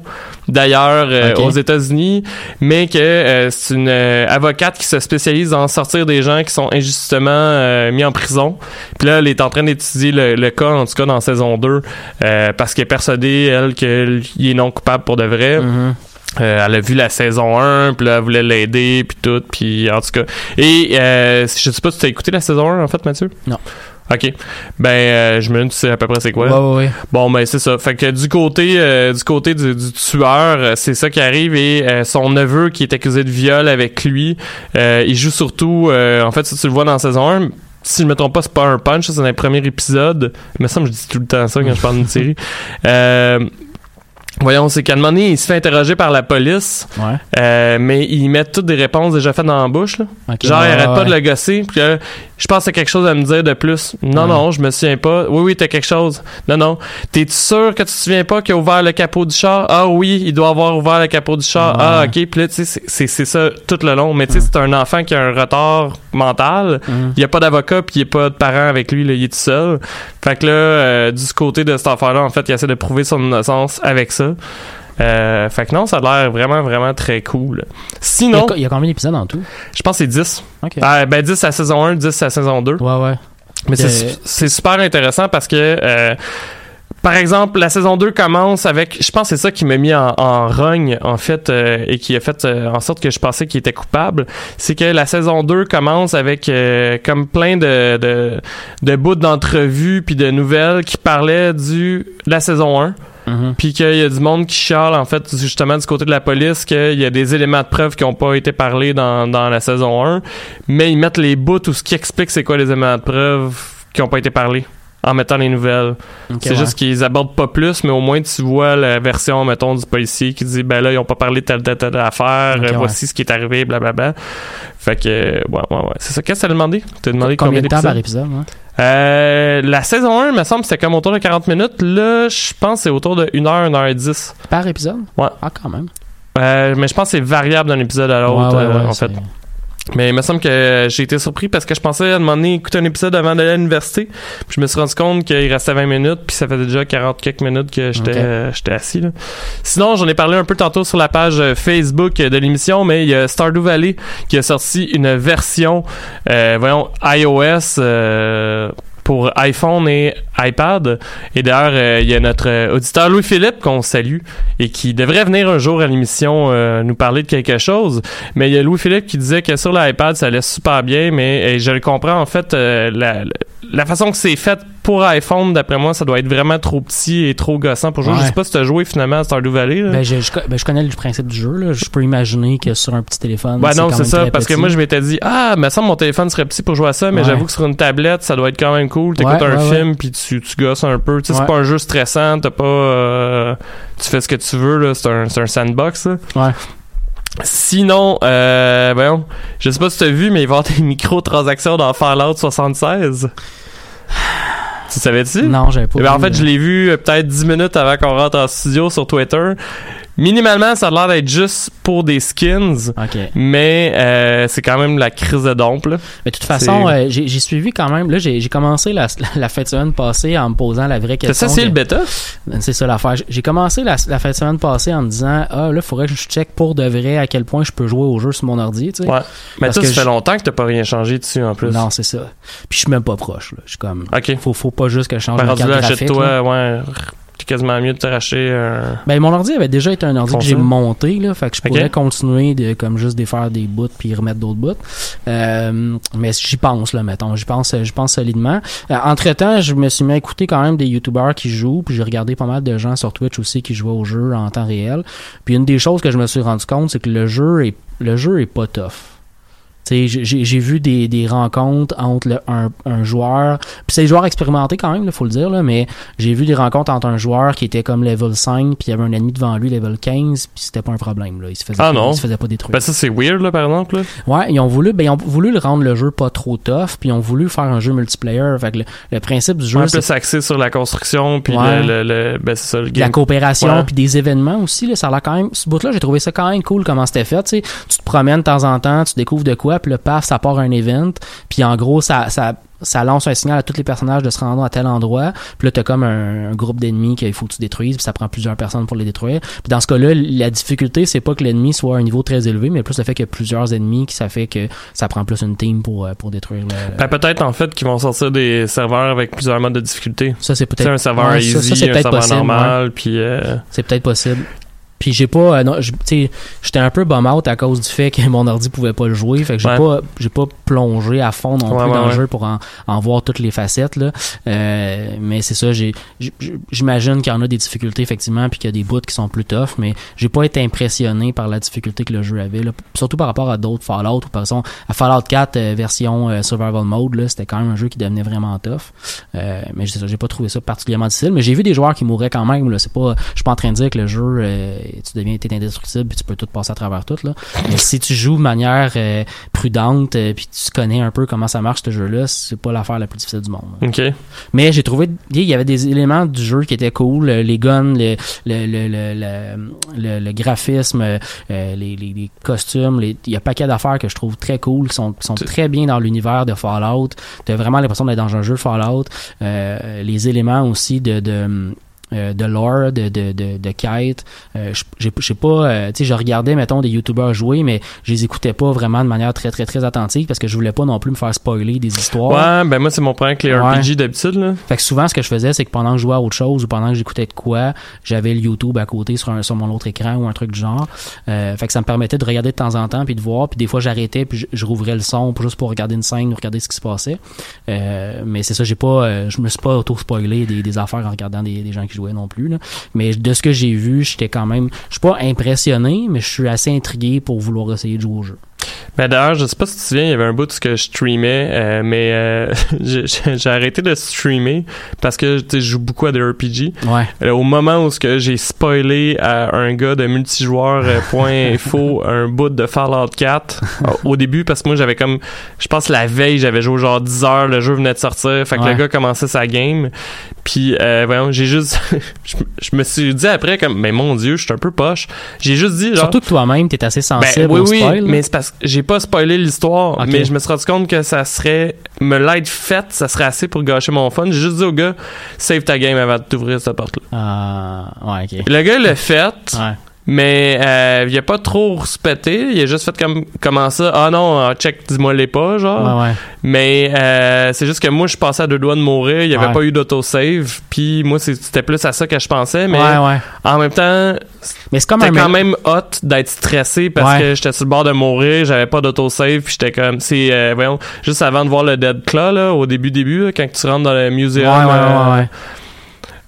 d'ailleurs euh, aux États-Unis, mais que euh, c'est une euh, avocate qui se spécialise en sortir des gens qui sont injustement mis en prison. Puis là, elle est en train d'étudier le, le cas, en tout cas dans saison 2, euh, parce qu'elle est persuadée, elle, qu'il est non coupable pour de vrai. Mhm. Euh, elle a vu la saison 1, puis là, elle voulait l'aider, puis tout, puis en tout cas. Et euh, je sais pas si tu as écouté la saison 1, en fait, Mathieu? Non. OK. Ben, euh, je me dis, tu sais à peu près c'est quoi. Ouais, ouais, ouais. Bon, ben c'est ça. Fait que du côté euh, du côté du, du tueur, euh, c'est ça qui arrive et euh, son neveu qui est accusé de viol avec lui, euh, il joue surtout. euh, en fait, si tu le vois dans la saison 1, si je me trompe pas, c'est pas un punch, ça, c'est dans le premier épisode. Me semble que je dis tout le temps ça quand je parle d'une série. Voyons, c'est qu'à un moment donné, il se fait interroger par la police, Ouais. euh, mais ils mettent toutes des réponses déjà faites dans la bouche. Là. Genre, il arrête pas ouais. de le gosser. Puis je pense que quelque chose à me dire de plus. Non, Ouais. non, je me souviens pas. Oui, oui, t'as quelque chose. Non, non. T'es-tu sûr que tu te souviens pas qu'il a ouvert le capot du char? Ah oui, il doit avoir ouvert le capot du char. Ouais. Ah, ok. Puis là, tu sais, c'est- ça tout le long. Mais tu sais, c'est un enfant qui a un retard mental. Il y a pas d'avocat puis il y a pas de parents avec lui. Là, il est tout seul. Fait que là, euh, du côté de cet enfant-là, en fait, il essaie de prouver son innocence avec ça. Euh, fait que non, ça a l'air vraiment, vraiment très cool. Il y, a, Sinon, il y a combien d'épisodes en tout? je pense que c'est 10. Ok. Ah, ben 10 à saison 1, 10 à saison 2. Ouais, ouais. Mais c'est Euh, c'est super intéressant parce que, euh, par exemple, la saison 2 commence avec, je pense que c'est ça qui m'a mis en, en rogne, en fait, euh, et qui a fait euh, en sorte que je pensais qu'il était coupable. C'est que la saison 2 commence avec euh, comme plein de, de, de bouts d'entrevues puis de nouvelles qui parlaient du, de la saison 1. Mhm. Puis qu'il y a du monde qui chiale, en fait, justement, du côté de la police, qu'il y a des éléments de preuve qui n'ont pas été parlés dans, dans la saison 1, mais ils mettent les bouts ou ce qui explique c'est quoi les éléments de preuve qui n'ont pas été parlés en mettant les nouvelles. C'est ouais. juste qu'ils abordent pas plus, mais au moins tu vois la version, mettons, du policier qui dit, ben là, ils ont pas parlé de telle, telle, telle affaire, ouais. voici ce qui est arrivé, blablabla. Fait que, ouais, ouais, ouais. C'est ça. Qu'est-ce que t'as demandé? T'as demandé Combien de temps par épisode? hein? Euh, la saison 1, me semble, c'était comme autour de 40 minutes. Là, je pense que c'est autour de 1h, 1h10. Par épisode? Ouais. Ah, quand même. Euh, mais je pense que c'est variable d'un épisode à l'autre, Ouais, ouais, euh, ouais, en fait. Mais il me semble que j'ai été surpris parce que je pensais à un moment donné écouter un épisode avant d'aller à l'université. Puis je me suis rendu compte qu'il restait 20 minutes, puis ça faisait déjà 40 quelques minutes que j'étais Ok. euh, j'étais assis. Là. Sinon, j'en ai parlé un peu tantôt sur la page euh, Facebook de l'émission, mais il y a Stardew Valley qui a sorti une version, euh, voyons, iOS euh, pour iPhone et iPad. Et d'ailleurs, euh, il y a notre euh, auditeur Louis-Philippe qu'on salue et qui devrait venir un jour à l'émission euh, nous parler de quelque chose. Mais il y a Louis-Philippe qui disait que sur l'iPad, ça allait super bien, mais et je le comprends en fait, euh, la, la façon que c'est fait pour iPhone, d'après moi, ça doit être vraiment trop petit et trop gossant pour jouer. Ouais. Je sais pas si tu as joué finalement à Stardew Valley. Là. Ben, je, je, co- ben, je connais le principe du jeu. Là. Je peux imaginer que sur un petit téléphone. Ben non, c'est ça, parce que moi je m'étais dit ah, me semble mon téléphone serait petit pour jouer à ça, mais Ouais. j'avoue que sur une tablette, ça doit être quand même cool. T'écoutes Ouais, un film puis tu, tu gosses un peu. Tu sais, Ouais. c'est pas un jeu stressant, t'as pas euh, tu fais ce que tu veux là, c'est un, c'est un sandbox. là. Ouais. Sinon, euh, voyons, je sais pas si t'as vu, mais il va y avoir des microtransactions dans Fallout 76. Tu savais-tu? Non, j'avais pas. Eh ben, en fait, je l'ai vu euh, peut-être 10 minutes avant qu'on rentre en studio sur Twitter. Minimalement, ça a l'air d'être juste pour des skins, mais euh, c'est quand même la crise de dompe. Là. Mais de toute façon, euh, j'ai suivi quand même. Là, j'ai commencé la, la de semaine passée en me posant la vraie question. ça, c'est de- le bêta? C'est ça l'affaire. J'ai commencé la, la de semaine passée en me disant Ah, là, faudrait que je check pour de vrai à quel point je peux jouer au jeu sur mon ordi. Tu sais. Ouais. Mais Parce toi, que ça fait je- longtemps que t'as pas rien changé dessus en plus. Non, c'est ça. Puis je suis même pas proche. Là. Je suis comme. Ok. Faut, faut pas juste que je change Ben, rendu carte graphique. là. achète-toi, ouais. C'est quasiment mieux de te racheter un. Ben, mon ordi avait déjà été un ordi que j'ai monté, là. Fait que je pourrais continuer de, comme juste défaire des bouts puis remettre d'autres bouts. Euh, mais j'y pense, là, mettons. J'y pense, j'y pense solidement. entre temps, je me suis mis à écouter quand même des YouTubers qui jouent puis j'ai regardé pas mal de gens sur Twitch aussi qui jouaient au jeu en temps réel. Puis une des choses que je me suis rendu compte, c'est que le jeu est, le jeu est pas tough. J'ai- vu des, des rencontres entre le- un, un joueur, puis c'est des joueurs expérimentés quand même, il faut le dire, là, mais j'ai vu des rencontres entre un joueur qui était comme level 5, puis il y avait un ennemi devant lui, level 15, puis c'était pas un problème. Là. Il, se faisait Ah non? il se faisait pas détruire. Ben, ça, c'est weird, là, par exemple. Là. Ouais, ils ont voulu, ben, ils ont voulu le rendre le jeu pas trop tough, puis ils ont voulu faire un jeu multiplayer. Fait que le, le principe du jeu, c'est plus axé sur la construction, puis Ouais. le, le, le- Ben, c'est ça, le de la game. coopération puis des événements aussi là, ça a l'air quand même ce bout là j'ai trouvé ça quand même cool comment c'était fait tu sais tu te promènes de temps en temps tu découvres de quoi puis le paf ça part un event puis en gros ça ça ça lance un signal à tous les personnages de se rendre à tel endroit puis là t'as comme un, un groupe d'ennemis qu'il faut que tu détruises puis ça prend plusieurs personnes pour les détruire puis dans ce cas-là la difficulté c'est pas que l'ennemi soit à un niveau très élevé mais plus le fait qu'il y a plusieurs ennemis qui ça fait que ça prend plus une team pour euh, pour détruire le, Ben, peut-être, en fait, qu'ils vont sortir des serveurs avec plusieurs modes de difficulté. ça c'est peut-être un serveur ouais, easy, ça, ça, un serveur possible, ouais. normal, puis... euh, C'est peut-être possible. Puis j'ai pas, euh, j'étais un peu bum out à cause du fait que mon ordi pouvait pas le jouer. Fait que j'ai Ouais. pas, j'ai pas plongé à fond non Ouais, plus ouais, dans le jeu pour en, en voir toutes les facettes là. Euh, mais c'est ça, j'ai, j'imagine qu'il y en a des difficultés effectivement, puis qu'il y a des bouts qui sont plus tough. Mais j'ai pas été impressionné par la difficulté que le jeu avait, là. surtout par rapport à d'autres Fallout ou par exemple à Fallout 4 euh, version euh, survival mode là, c'était quand même un jeu qui devenait vraiment tough. Euh, mais c'est ça, j'ai pas trouvé ça particulièrement difficile. Mais j'ai vu des joueurs qui mouraient quand même. Là, c'est pas, je suis pas en train de dire que le jeu, euh, tu deviens t'es indestructible puis tu peux tout passer à travers tout là. Mais si tu joues de manière euh, prudente euh, puis tu connais un peu comment ça marche ce jeu-là, c'est pas l'affaire la plus difficile du monde. OK. Mais j'ai trouvé, il y avait des éléments du jeu qui étaient cool, euh, les guns, le, le, le, le, le, graphisme, euh, les, les, les costumes, il y a un paquet d'affaires que je trouve très cool, qui sont, qui sont Tu- très bien dans l'univers de Fallout. T'as vraiment l'impression d'être dans un jeu Fallout. Les éléments aussi de, de euh, de lore, de, de, de, de quête. Euh, je sais pas, euh, tu sais, je regardais, mettons, des youtubeurs jouer, mais je les écoutais pas vraiment de manière très, très, très attentive parce que je voulais pas non plus me faire spoiler des histoires. Ouais, ben moi, c'est mon problème avec les Ouais. RPG d'habitude, là. Fait que souvent, ce que je faisais, c'est que pendant que je jouais à autre chose ou pendant que j'écoutais de quoi, j'avais le YouTube à côté sur, un, sur mon autre écran ou un truc du genre. Euh, fait que ça me permettait de regarder de temps en temps puis de voir. Puis des fois, j'arrêtais puis je, je rouvrais le son juste pour regarder une scène ou regarder ce qui se passait. Euh, mais c'est ça, j'ai pas, euh, je me suis pas auto-spoilé des, des affaires en regardant des, des gens qui jouaient non plus. Là. Mais de ce que j'ai vu, j'étais quand même, je suis pas impressionné, mais je suis assez intrigué pour vouloir essayer de jouer au jeu. Ben d'ailleurs, je sais pas si tu te souviens, il y avait un bout où ce que je streamais, euh, mais euh, j'ai arrêté de streamer parce que je joue beaucoup à des RPG. Ouais. Euh, au moment où ce que j'ai spoilé à un gars de multijoueur euh, point info un bout de Fallout 4 au- début parce que moi j'avais comme je pense la veille j'avais joué genre 10 heures le jeu venait de sortir fait que Ouais. le gars commençait sa game puis voyons j'ai juste je, je me suis dit après comme mais mon dieu je suis un peu poche j'ai juste dit genre Surtout que toi-même, t'es assez sensible ben, oui, au oui, spoil. là. mais c'est parce que j'ai pas spoilé l'histoire, mais je me suis rendu compte que ça serait, me l'être faite, ça serait assez pour gâcher mon fun. J'ai juste dit au gars, save ta game avant de t'ouvrir cette porte-là. Ah, ouais, ok. Le gars l'a fait, Ouais. Mais euh, il a pas trop respecté. Il a juste fait comme comment ça? Ah non, ah, check, dis-moi les pas, genre. Ouais, ouais. Mais euh, c'est juste que moi, je passais à deux doigts de mourir. Il y avait Ouais. pas eu d'autosave. Puis moi, c'était plus à ça que je pensais. Mais en même temps, c'était quand même hot d'être stressé parce que j'étais sur le bord de mourir. J'avais pas d'autosave. Puis j'étais comme, c'est euh, voyons, juste avant de voir le Dead Claw là, au début début, là, quand tu rentres dans le muséum. ouais,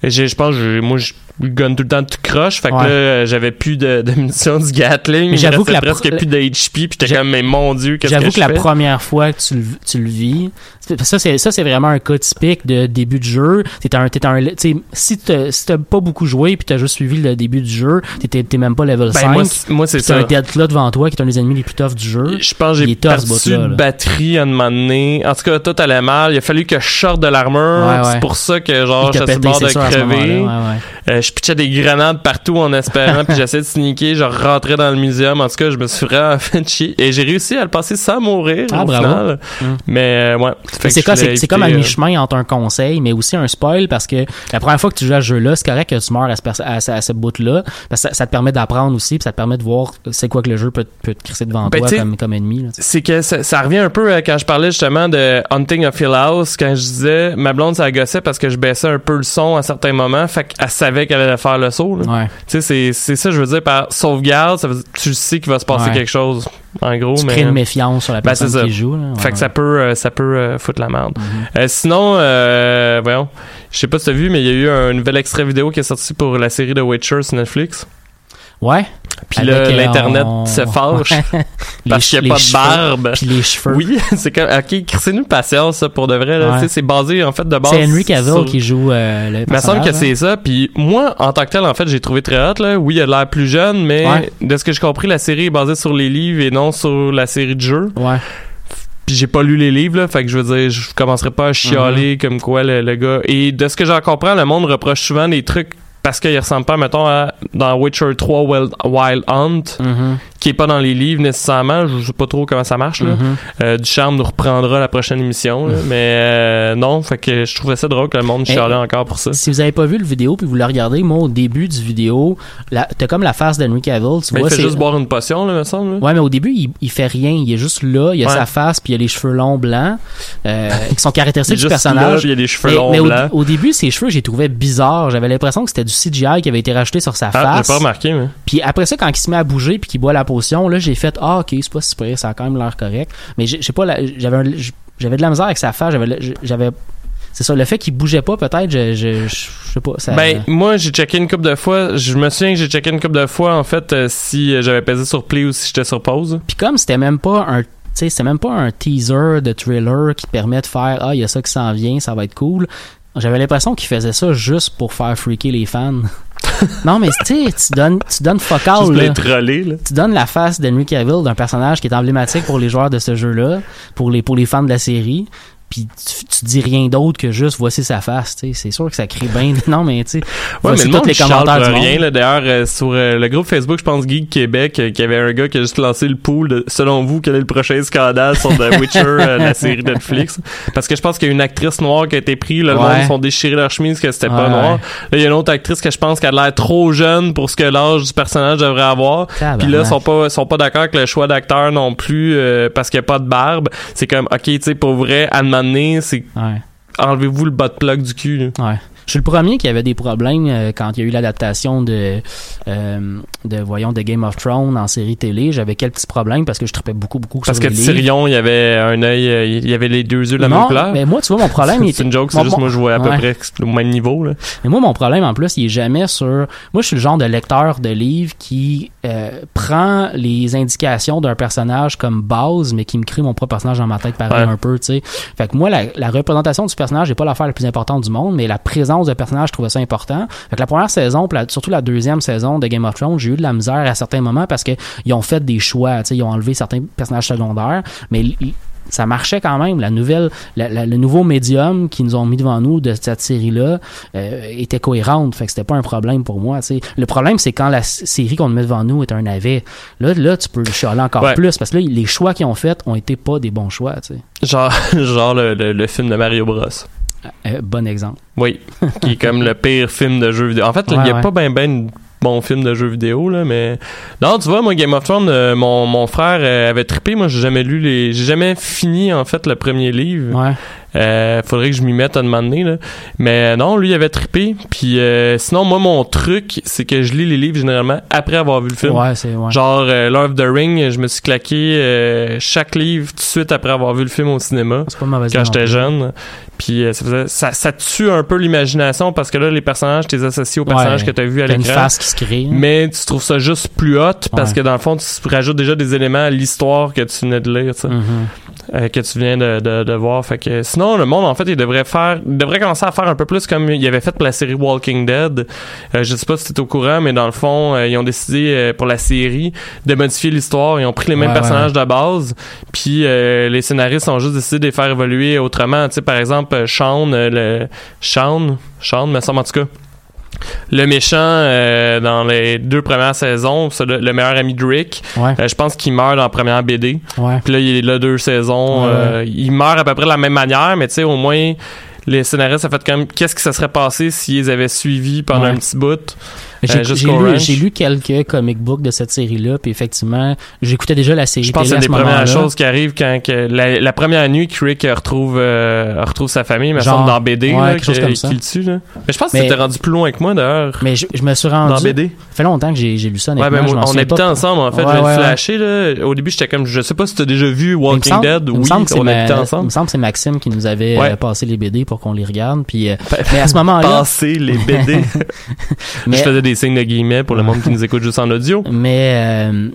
euh, je pense, moi, je gunne tout le temps tout croche. Fait que Ouais. là, j'avais plus de, de munitions du Gatling. J'avoue que la presque plus de HP. Puis j'étais comme, mais mon Dieu, qu'est-ce que J'avoue je que la fais? première fois que tu le, tu le vis, ça c'est ça c'est vraiment un cas typique de début de jeu. T'es un t'es un si t'as si t'as pas beaucoup joué puis t'as juste suivi le début du jeu, t'es t'es même pas level Ben, 5. moi, c'est- moi, c'est puis t'as ça. un Deadclaw devant toi qui est un des ennemis les plus toughs du jeu. Je pense que j'ai perdu de batterie à un moment donné. En tout cas, tout allait mal. Il a fallu que je sorte de l'armure. Ouais, ouais. C'est pour ça que genre pété, bord de crever. ouais. Euh, je pitchais des grenades partout en espérant, puis j'essayais de sneaker. Je rentrais dans le muséum. En tout cas, je me suis vraiment fait chier. Et j'ai réussi à le passer sans mourir Ah, au bravo. final. Mm. Mais euh, ouais. C'est voulais c'est comme à mi-chemin entre un conseil, mais aussi un spoil parce que la première fois que tu joues à ce jeu-là, c'est correct que tu meurs à ce, à ce, bout-là, parce que ça, ça te permet d'apprendre aussi, puis ça te permet de voir c'est quoi que le jeu peut, peut te crisser devant Ben, toi comme, comme ennemi. c'est que ça, ça revient un peu à quand je parlais justement de Hunting of Hill House, quand je disais ma blonde ça gossait parce que je baissais un peu le son à certains moments, fait qu'elle savait qu'elle allait faire le saut. Ouais. Tu sais, c'est, ça, je veux dire, par sauvegarde, ça veut dire, tu sais qu'il va se passer Ouais. quelque chose, en gros. Tu mais... crées une méfiance sur la Ben, personne qui joue. Là. Fait que ça peut, euh, ça peut euh, foutre la merde. Mhm. Euh, sinon, euh, voyons, je sais pas si t'as vu, mais il y a eu un nouvel extrait vidéo qui est sorti pour la série de Witcher sur Netflix. Ouais. Puis là, euh, l'Internet on- se fâche parce qu'il n'y a pas de barbe. Puis les cheveux. Oui, c'est comme, ok, crissez-nous patience, ça, pour de vrai, là. Ouais. C'est basé, en fait, de base. C'est Henry Cavill sur- qui jout euh, le Il me semble que c'est ça. Puis moi, en tant que tel, en fait, j'ai trouvé très hot. Là. Oui, il a l'air plus jeune, mais Ouais. de ce que j'ai compris, la série est basée sur les livres et non sur la série de jeux. hein. Ouais. Puis j'ai pas lu les livres, là, fait que je veux dire, je commencerai pas à chialer Mm-hmm. comme quoi le, le gars. Et de ce que j'en comprends, le monde reproche souvent des trucs parce qu'il ressemble pas, mettons, à, dans Witcher 3 Wild, Wild Hunt, Mhm. qui est pas dans les livres nécessairement. Je sais pas trop comment ça marche, là. Euh, Ducharme nous reprendra la prochaine émission, là. mais euh, non, fait que je trouvais ça drôle que le monde chialait encore pour ça. Si vous avez pas vu le vidéo puis vous le regardez, moi au début du vidéo, la- t'as comme la face d'Henry Cavill, tu Mais vois il fait juste boire une potion, là, me semble. là. Ouais, mais au début, il, il fait rien. Il est juste là. Il a Ouais. sa face, puis il a les cheveux longs blancs, euh, qui sont caractéristiques du là, personnage. puis il a des cheveux Mais, longs mais au, blancs. au début, ses cheveux, j'ai trouvé bizarre. J'avais l'impression que c'était du CGI qui avait été rajouté sur sa Ah, j'ai face. pas remarqué, mais. Puis après ça, quand il se met à bouger puis qu'il boit la potion, là, j'ai fait ah ok, c'est pas super, ça a quand même l'air correct. Mais j'ai j'ai pas, j'avais j'avais de la misère avec sa face. J'avais, c'est ça, le fait qu'il bougeait pas, peut-être, je, je, je, je sais pas. Ça, Ben, moi, j'ai checké une couple de fois. Je me souviens que j'ai checké une couple de fois, en fait, euh, si euh, j'avais pesé sur play ou si j'étais sur pause. Puis comme c'était même pas un tu sais, c'était même pas un teaser de thriller qui permet de faire ah il y a ça qui s'en vient, ça va être cool. J'avais l'impression qu'il faisait ça juste pour faire freaker les fans. non mais tu sais, tu donnes tu donnes Juste là. les troller, là. Tu donnes la face d'Henry Cavill d'un personnage qui est emblématique pour les joueurs de ce jeu-là, pour les pour les fans de la série. Puis tu, tu dis rien d'autre que juste voici sa face, tu sais. C'est sûr que ça crée bien. Non mais tu sais, Ouais, mais le tous monde les commentaires du monde. rien, là. D'ailleurs, euh, sur euh, le groupe Facebook, je pense, Geek Québec, euh, qu'il y avait un gars qui a juste lancé le pool de, selon vous, quel est le prochain scandale sur The Witcher, euh, la série Netflix. Parce que je pense qu'il y a une actrice noire qui a été prise, là, le Ouais. monde sont déchiré leur chemise que c'était pas noir. Là, il y a une autre actrice que je pense qu'elle a l'air trop jeune pour ce que l'âge du personnage devrait avoir. Puis là, sont pas sont pas d'accord avec le choix d'acteur non plus euh, parce qu'il y a pas de barbe. C'est comme OK, tu sais pour vrai moment donné, c'est Ouais. enlevez-vous le bas de plug du cul. là. Ouais. Je suis le premier qui avait des problèmes euh, quand il y a eu l'adaptation de, euh, de, voyons, de Game of Thrones en série télé. J'avais quelques petits problèmes parce que je tripais beaucoup, beaucoup Parce sur que les livres. Tyrion, il y avait un œil, euh, il y avait les deux yeux de la même non, couleur. mais moi, tu vois, mon problème, il c'est une joke, c'est juste moi je vois à peu près au même niveau là. Mais moi, mon problème, en plus, il est jamais sur... Moi, je suis le genre de lecteur de livres qui euh, prend les indications d'un personnage comme base, mais qui me crée mon propre personnage dans ma tête pareil Ouais. un peu, tu sais. Fait que moi, la, la représentation du personnage n'est pas l'affaire la plus importante du monde, mais la présence de personnage, je trouvais ça important. Fait que la première saison, surtout la deuxième saison de Game of Thrones, j'ai eu de la misère à certains moments parce que ils ont fait des choix, ils ont enlevé certains personnages secondaires, mais ça marchait quand même. La nouvelle, la- la- le nouveau médium qu'ils nous ont mis devant nous de cette série-là euh, était cohérente. Fait que c'était pas un problème pour moi. Le problème, c'est quand la série qu'on met devant nous est un navet. Là, là, tu peux le chialer encore Ouais. plus parce que là, les choix qu'ils ont faits ont été pas des bons choix. Genre genre le, le, le film de Mario Bros. Euh, bon exemple. Oui, qui est comme le pire film de jeu vidéo. En fait, il Ouais, y a ouais. pas ben ben bon film de jeu vidéo là mais non tu vois moi Game of Thrones euh, mon, mon frère euh, avait trippé moi j'ai jamais lu les j'ai jamais fini en fait le premier livre Ouais. euh, faudrait que je m'y mette à donné, là. Mais euh, non, lui, il avait trippé. Puis euh, sinon, moi, mon truc, c'est que je lis les livres généralement après avoir vu le film. Ouais, c'est ouais. Genre, euh, of the Ring, je me suis claqué euh, chaque livre tout de suite après avoir vu le film au cinéma c'est pas quand j'étais jeune. Puis euh, ça, faisait- ça, ça tue un peu l'imagination parce que là, les personnages, tu les associes aux personnages Ouais, que tu as vus à l'écran. face qui se crée. hein. Mais tu trouves ça juste plus hot parce Ouais. que dans le fond, tu rajoutes déjà des éléments à l'histoire que tu venais de lire, Mhm. euh, que tu viens de, de, de voir. Fait que sinon, le monde, en fait, il devrait faire, il devrait commencer à faire un peu plus comme il avait fait pour la série Walking Dead. Euh, je sais pas si tu au courant, mais dans le fond, euh, ils ont décidé pour la série de modifier l'histoire. Ils ont pris les mêmes Ouais, personnages de base, puis les scénaristes ont juste décidé de les faire évoluer autrement. Tu sais, par exemple, euh, Sean, euh, le Sean, Sean, me semble en tout cas. Le méchant euh, dans les deux premières saisons, c'est le, le meilleur ami de Rick. Ouais, Euh, je pense qu'il meurt dans la première BD. ouais. Puis là, il est là deux saisons. Ouais, euh, il meurt à peu près de la même manière, mais tu sais, au moins, les scénaristes ont fait comme qu'est-ce qui se serait passé s'ils avaient suivi pendant un petit bout? J'ai Euh, j'ai lu, j'ai quelques comic books de cette série-là, puis effectivement, j'écoutais déjà la série Je pense que c'est des premières choses qui arrivent quand que la, la première nuit que Rick retrouve, euh, retrouve sa famille, mais Genre, semble dans BD, ouais, là, quelque chose comme ça. qu'il tue. Là. Mais je pense que c'était rendu plus loin que moi d'ailleurs. Mais je, je me suis Dans rendu. BD. Ça fait longtemps que j'ai j'ai lu ça. Ouais, ben, moi, on habitait ensemble en fait. Ouais, je ouais, l'ai ouais. flashé là. Au début, j'étais comme, je sais pas si t'as déjà vu Il Walking semble- Dead. il Oui, on habitait Il ensemble. me semble que c'est Maxime qui nous avait euh, passé les BD pour qu'on les regarde. Puis, euh, mais à ce moment-là, Passer les BD. Je faisais des signes de guillemets pour le monde qui nous écoute juste en audio. mais euh,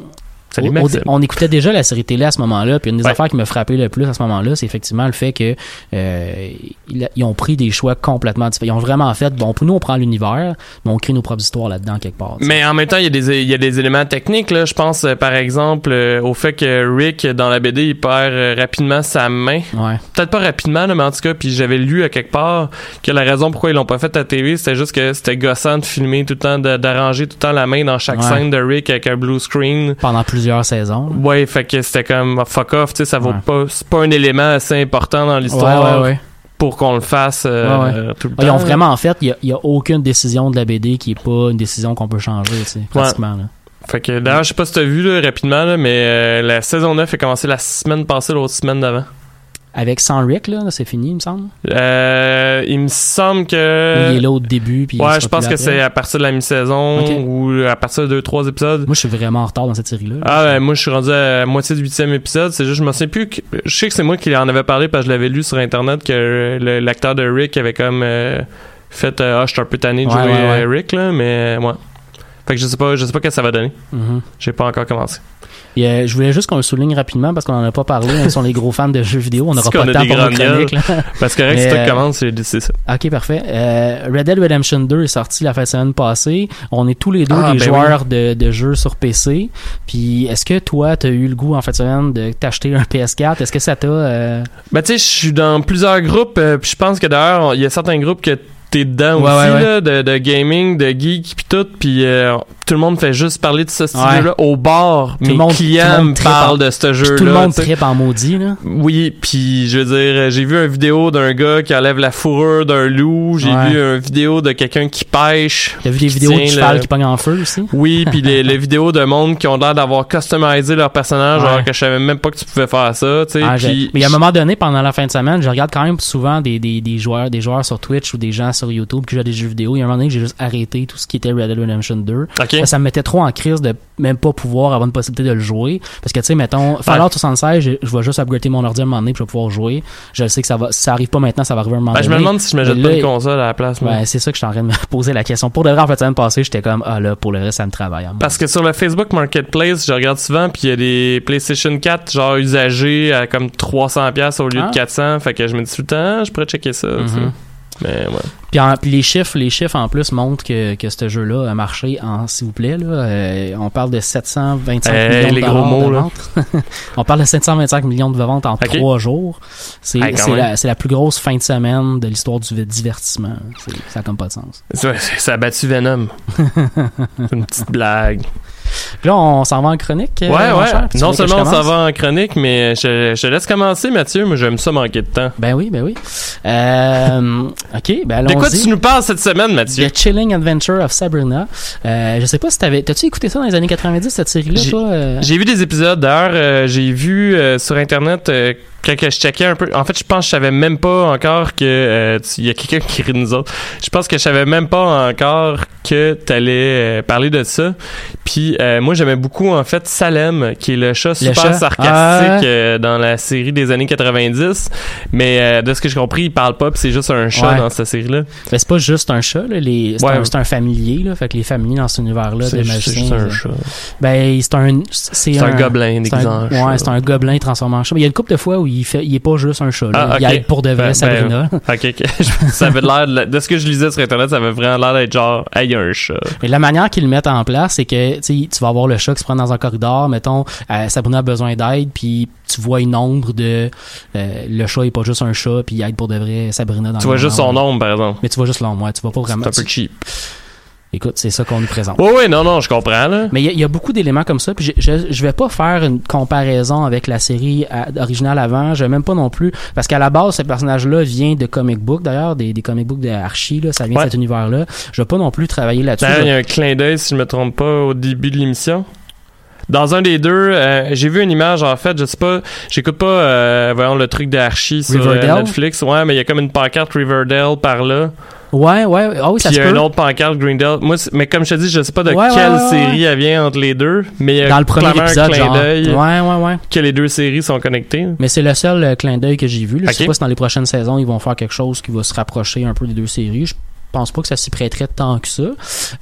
Salut on écoutait déjà la série télé à ce moment-là. Puis une des Ouais. affaires qui me frappait le plus à ce moment-là, c'est effectivement le fait que euh, ils, ils ont pris des choix complètement différents. Ils ont vraiment fait, bon, pour nous, on prend l'univers, mais on crée nos propres histoires là-dedans quelque part. Mais en même temps, il y a des, il y a des éléments techniques. Là. Je pense, euh, par exemple, euh, au fait que Rick, dans la BD, il perd euh, rapidement sa main. Ouais. Peut-être pas rapidement, mais en tout cas, puis j'avais lu à quelque part que la raison pourquoi ils l'ont pas fait à TV, c'était juste que c'était gossant de filmer tout le temps, d'arranger tout le temps la main dans chaque Ouais. scène de Rick avec un blue screen. Pendant plusieurs saisons. Ouais, fait que c'était comme ah, fuck off, tu sais, ça vaut Ouais. pas, c'est pas un élément assez important dans l'histoire Ouais, ouais, ouais. pour qu'on le fasse euh, Ouais, tout le Ah, Ils temps. ont vraiment en fait, il y a, aucune décision de la BD qui est pas une décision qu'on peut changer, tu sais, pratiquement. là. Fait que d'ailleurs, je sais pas si t'as vu là, rapidement, là, mais euh, la saison 9 a commencé la semaine passée, l'autre semaine d'avant. Avec sans Rick, là, c'est fini, il me semble. Euh, il me semble que. il est là au début, puis Euh, ouais, je pense que c'est à partir de la mi-saison ou à partir de deux, trois épisodes. Moi, je suis vraiment en retard dans cette série-là. Ah, ben, moi, je suis rendu à la moitié du huitième épisode. C'est juste, je me souviens plus. que- je sais que c'est moi qui en avait parlé parce que je l'avais lu sur Internet que l'acteur de Rick avait comme euh, fait euh, Ah, je suis un peu tanné de Ouais, jouer ouais, ouais. euh, Rick, là, mais ouais. Fait que je sais pas, je sais pas qu'est-ce que ça va donner. Mhm. J'ai pas encore commencé. Et, euh, je voulais juste qu'on le souligne rapidement parce qu'on en a pas parlé. On sont les gros fans de jeux vidéo. On n'aura pas le temps pour nos chroniques. là. Parce que si toi euh, commences, c'est ça. Ok, parfait. Euh, Red Dead Redemption 2 est sorti la fin de semaine passée. On est tous les deux Ah, des ben joueurs de, de jeux sur PC. Puis, est-ce que toi, t'as eu le goût en fin de semaine de t'acheter un PS4 Est-ce que ça t'a euh, Ben, tu sais, je suis dans plusieurs groupes, euh, puis je pense que d'ailleurs, il y a certains groupes que t'es dedans Ouais, aussi, ouais, ouais. là, de, de gaming, de geek, puis tout, puis euh, tout le monde fait juste parler de ce style-là au bar. Tout Mes monde- clients me parlent en- de ce jeu-là. tout le monde tripe en maudit là. Oui, puis je veux dire, euh, j'ai vu une vidéo d'un gars qui enlève la fourrure d'un loup, j'ai Ouais. vu une vidéo de quelqu'un qui pêche. T'as vu des vidéos de cheval le- qui pognent en feu aussi Oui, puis les, les vidéos de monde qui ont l'air d'avoir customisé leur personnage, Ouais. alors que je savais même pas que tu pouvais faire ça, tu sais. Ah, puis- mais à un moment donné, pendant la fin de semaine, je regarde quand même souvent des, des, des joueurs, des joueurs sur Twitch ou des gens sur YouTube qui jouent à des jeux vidéo. Il y a un moment donné que j'ai juste arrêté tout ce qui était Red Dead Redemption 2. Ok. Ça, ça me mettait trop en crise de même pas pouvoir avoir une possibilité de le jouer. Parce que, tu sais, mettons, Fallout 76, je, je vais juste upgrader mon ordi à un moment donné puis je vais pouvoir jouer. Je sais que ça va, si ça arrive pas maintenant, ça va arriver à un moment Ben, je me donné. demande si je me jette là, pas une console à la place. Ben, c'est ça que je suis en train de me poser la question. Pour de vrai, en fait, la semaine passée, j'étais comme, ah là, pour le reste, ça me travaille. moi. Parce que sur le Facebook Marketplace, je regarde souvent, puis il y a des PlayStation 4 genre usagés à comme 300$ pièces au lieu Ah. de 400$. Fait que je me dis tout le temps, ah, je pourrais checker ça. Mais ouais. Puis, en- puis les chiffres, les chiffres en plus montrent que, que ce jeu-là a marché en, s'il vous plaît, là, euh, on parle de 725 Hey, millions de gros mots, ventes. on parle de 725 millions de ventes en trois jours. C'est Hey, quand c'est la, plus grosse fin de semaine de l'histoire du divertissement. Ça n'a comme pas de sens. C'est- Ça a battu Venom. C'est une petite blague. Là, on s'en va en chronique. euh, Ouais, ouais. cher? Non seulement on s'en va en chronique, mais je, te laisse commencer, Mathieu. Moi, j'aime ça manquer de temps. Ben oui, ben oui. Euh, ok, ben De quoi allons-y. tu nous parles cette semaine, Mathieu? The Chilling Adventure of Sabrina. Euh, je sais pas si t'avais, t'as-tu écouté ça dans les années 90 cette série-là, J'ai- toi euh? J'ai vu des épisodes. D'ailleurs, euh, j'ai vu sur Internet quand je checkais un peu. En fait, je pense que je savais même pas encore que euh, il y a quelqu'un qui rit de nous autres. Je pense que je savais même pas encore que t'allais euh, parler de ça. Puis euh, moi, j'aimais beaucoup en fait Salem, qui est le chat super chat? sarcastique Ah. euh, dans la série des années 90. Mais euh, de ce que j'ai compris, il parle pas. Puis c'est juste un chat Ouais. dans cette série-là. Ben, c'est pas juste un chat, là. Les, c'est, Ouais. un, familier, là. Fait que les familiers dans cet univers-là des magiciens. c'est juste un chat. Ben, c'est un, c'est un gobelin c'est un-. Ouais, c'est un gobelin transformé en chat. Mais il y a une couple de fois où il fait, il est pas juste un chat, là. Ah, Il aide pour de vrai Ben, Sabrina. Ok, ok. ça avait l'air de, de ce que je lisais sur internet, ça avait vraiment l'air d'être genre, hey, il y a un chat. Mais la manière qu'ils le mettent en place, c'est que tu vas avoir le chat qui se prend dans un corridor, mettons, euh, Sabrina a besoin d'aide, puis tu vois une ombre de euh, le chat est pas juste un chat, puis il aide pour de vrai Sabrina dans Tu vois juste son ombre, par exemple. Mais tu vois juste l'ombre, ouais, tu vois pas C'est vraiment. un peu cheap. Écoute, c'est ça qu'on nous présente. Ouais, ouais, non, non, je comprends, là. Mais il y, a- il y a beaucoup d'éléments comme ça. Puis je, je, je vais pas faire une comparaison avec la série à- originale avant. Je vais même pas non plus. Parce qu'à la base, ce personnage-là vient de comic book, d'ailleurs, des, des comic books de Archie, là, ça vient Ouais. de cet univers-là. Je vais pas non plus travailler là-dessus. Il y a un clin d'œil, si je me trompe pas, au début de l'émission. Dans un des deux, euh, j'ai vu une image, en fait, je sais pas, j'écoute pas, euh, voyons, le truc d'Archie sur euh? Netflix. Ouais, mais il y a comme une pancarte Riverdale par là. Ouais, ouais. Ah oui, ça se il y a peut. une autre pancarte Greendale. Moi, mais comme je te dis, je sais pas de Ouais, quelle ouais, ouais. série elle vient entre les deux. Mais Dans le premier épisode, un clin genre. d'œil Ouais, ouais, ouais. que les deux séries sont connectées. Mais c'est le seul euh, clin d'œil que j'ai vu. là. Je sais pas si dans les prochaines saisons, ils vont faire quelque chose qui va se rapprocher un peu des deux séries. Je pense pas que ça s'y prêterait tant que ça.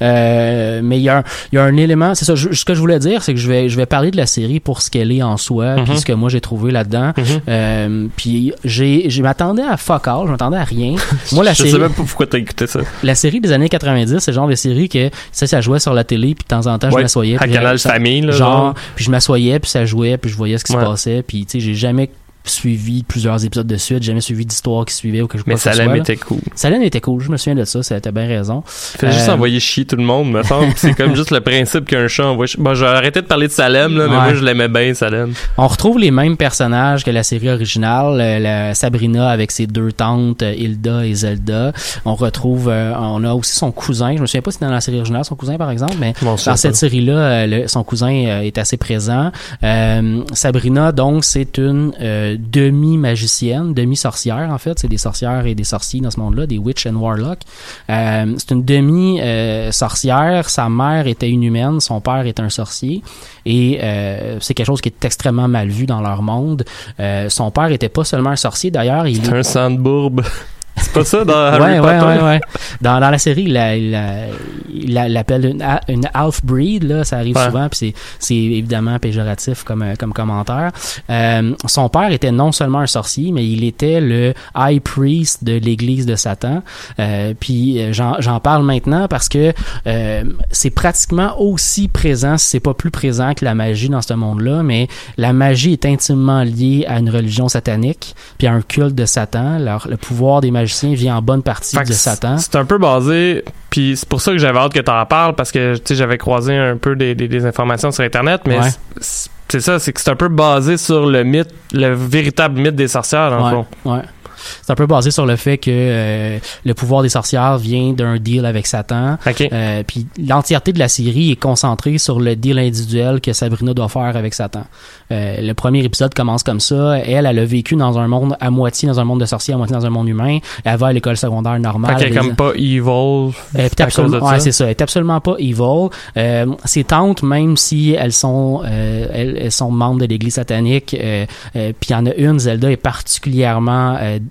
Euh, mais il y, a un- il y a un élément, c'est ça, je- ce que je voulais dire, c'est que je vais, je vais parler de la série pour ce qu'elle est en soi, Mhm. puis ce que moi j'ai trouvé là-dedans. Mhm. Euh, puis j'ai, je m'attendais à fuck all, je m'attendais à rien. Moi, la je série, sais même pas pourquoi t'as écouté ça. la série des années 90, c'est le genre de série que, tu sais, ça jouait sur la télé, puis de temps en temps, je m'assoyais. à Canal Famille, là. genre, genre. puis je m'assoyais, puis ça jouait, puis je voyais ce qui Ouais. se passait, puis tu sais, j'ai jamais suivi plusieurs épisodes de suite, jamais suivi d'histoire qui suivait ou quelque chose Mais que ce Salem était cool. Salem était cool, je me souviens de ça, ça t'as bien raison. Fait juste Euh, envoyer chier tout le monde, me semble. c'est comme juste le principe qu'un chat envoie chier. Bon, j'ai arrêté de parler de Salem, là, mais Ouais. moi, je l'aimais bien, Salem. On retrouve les mêmes personnages que la série originale, euh, la Sabrina avec ses deux tantes, euh, Hilda et Zelda. On retrouve, euh, on a aussi son cousin, je me souviens pas si dans la série originale son cousin par exemple, mais Bon, Dans cette série-là, son cousin est assez présent. Euh, Sabrina, donc, c'est une euh, demi-magicienne, demi-sorcière, en fait. C'est des sorcières et des sorciers dans ce monde-là, des witch and warlock. Euh, c'est une demi-sorcière. Sa mère était une humaine, son père est un sorcier. Et euh, c'est quelque chose qui est extrêmement mal vu dans leur monde. Euh, son père était pas seulement un sorcier, d'ailleurs, il C'est un sandbourbe. c'est pas ça dans Harry ouais, ouais, Potter? ouais, ouais. Dans, dans la série, il la- il la- il la- il l'appelle une, une half-breed, là, ça arrive Ouais. souvent, puis c'est, c'est évidemment péjoratif comme, euh, comme commentaire. Euh, son père était non seulement un sorcier, mais il était le high priest de l'église de Satan. Euh, puis euh, j'en, j'en parle maintenant parce que euh, c'est pratiquement aussi présent, si c'est pas plus présent que la magie dans ce monde-là, mais la magie est intimement liée à une religion satanique, puis à un culte de Satan. Alors, le pouvoir des magiciens vient en bonne partie Fait de Satan. C'est un peu basé, puis c'est pour ça que j'avais hâte que t'en parles, parce que tu j'avais croisé un peu des, des, des informations sur Internet, mais Ouais. c'est- ça, c'est que c'est un peu basé sur le mythe, le véritable mythe des sorcières, dans le Ouais, fond. ouais. C'est un peu basé sur le fait que euh, le pouvoir des sorcières vient d'un deal avec Satan. Ok. Euh, puis l'entièreté de la série est concentrée sur le deal individuel que Sabrina doit faire avec Satan. Euh, le premier épisode commence comme ça. Elle, elle a vécu dans un monde à moitié dans un monde de sorciers, à moitié dans un monde humain. Elle va à l'école secondaire normale. Fait qu'elle est Elle- comme pas evil. elle cause de absolument, ouais, c'est ça. Elle est absolument pas evil. Euh, ses tantes, même si elles sont, euh, elles, elles sont membres de l'Église satanique, euh, euh, puis il y en a une, Zelda est particulièrement, euh, euh, euh,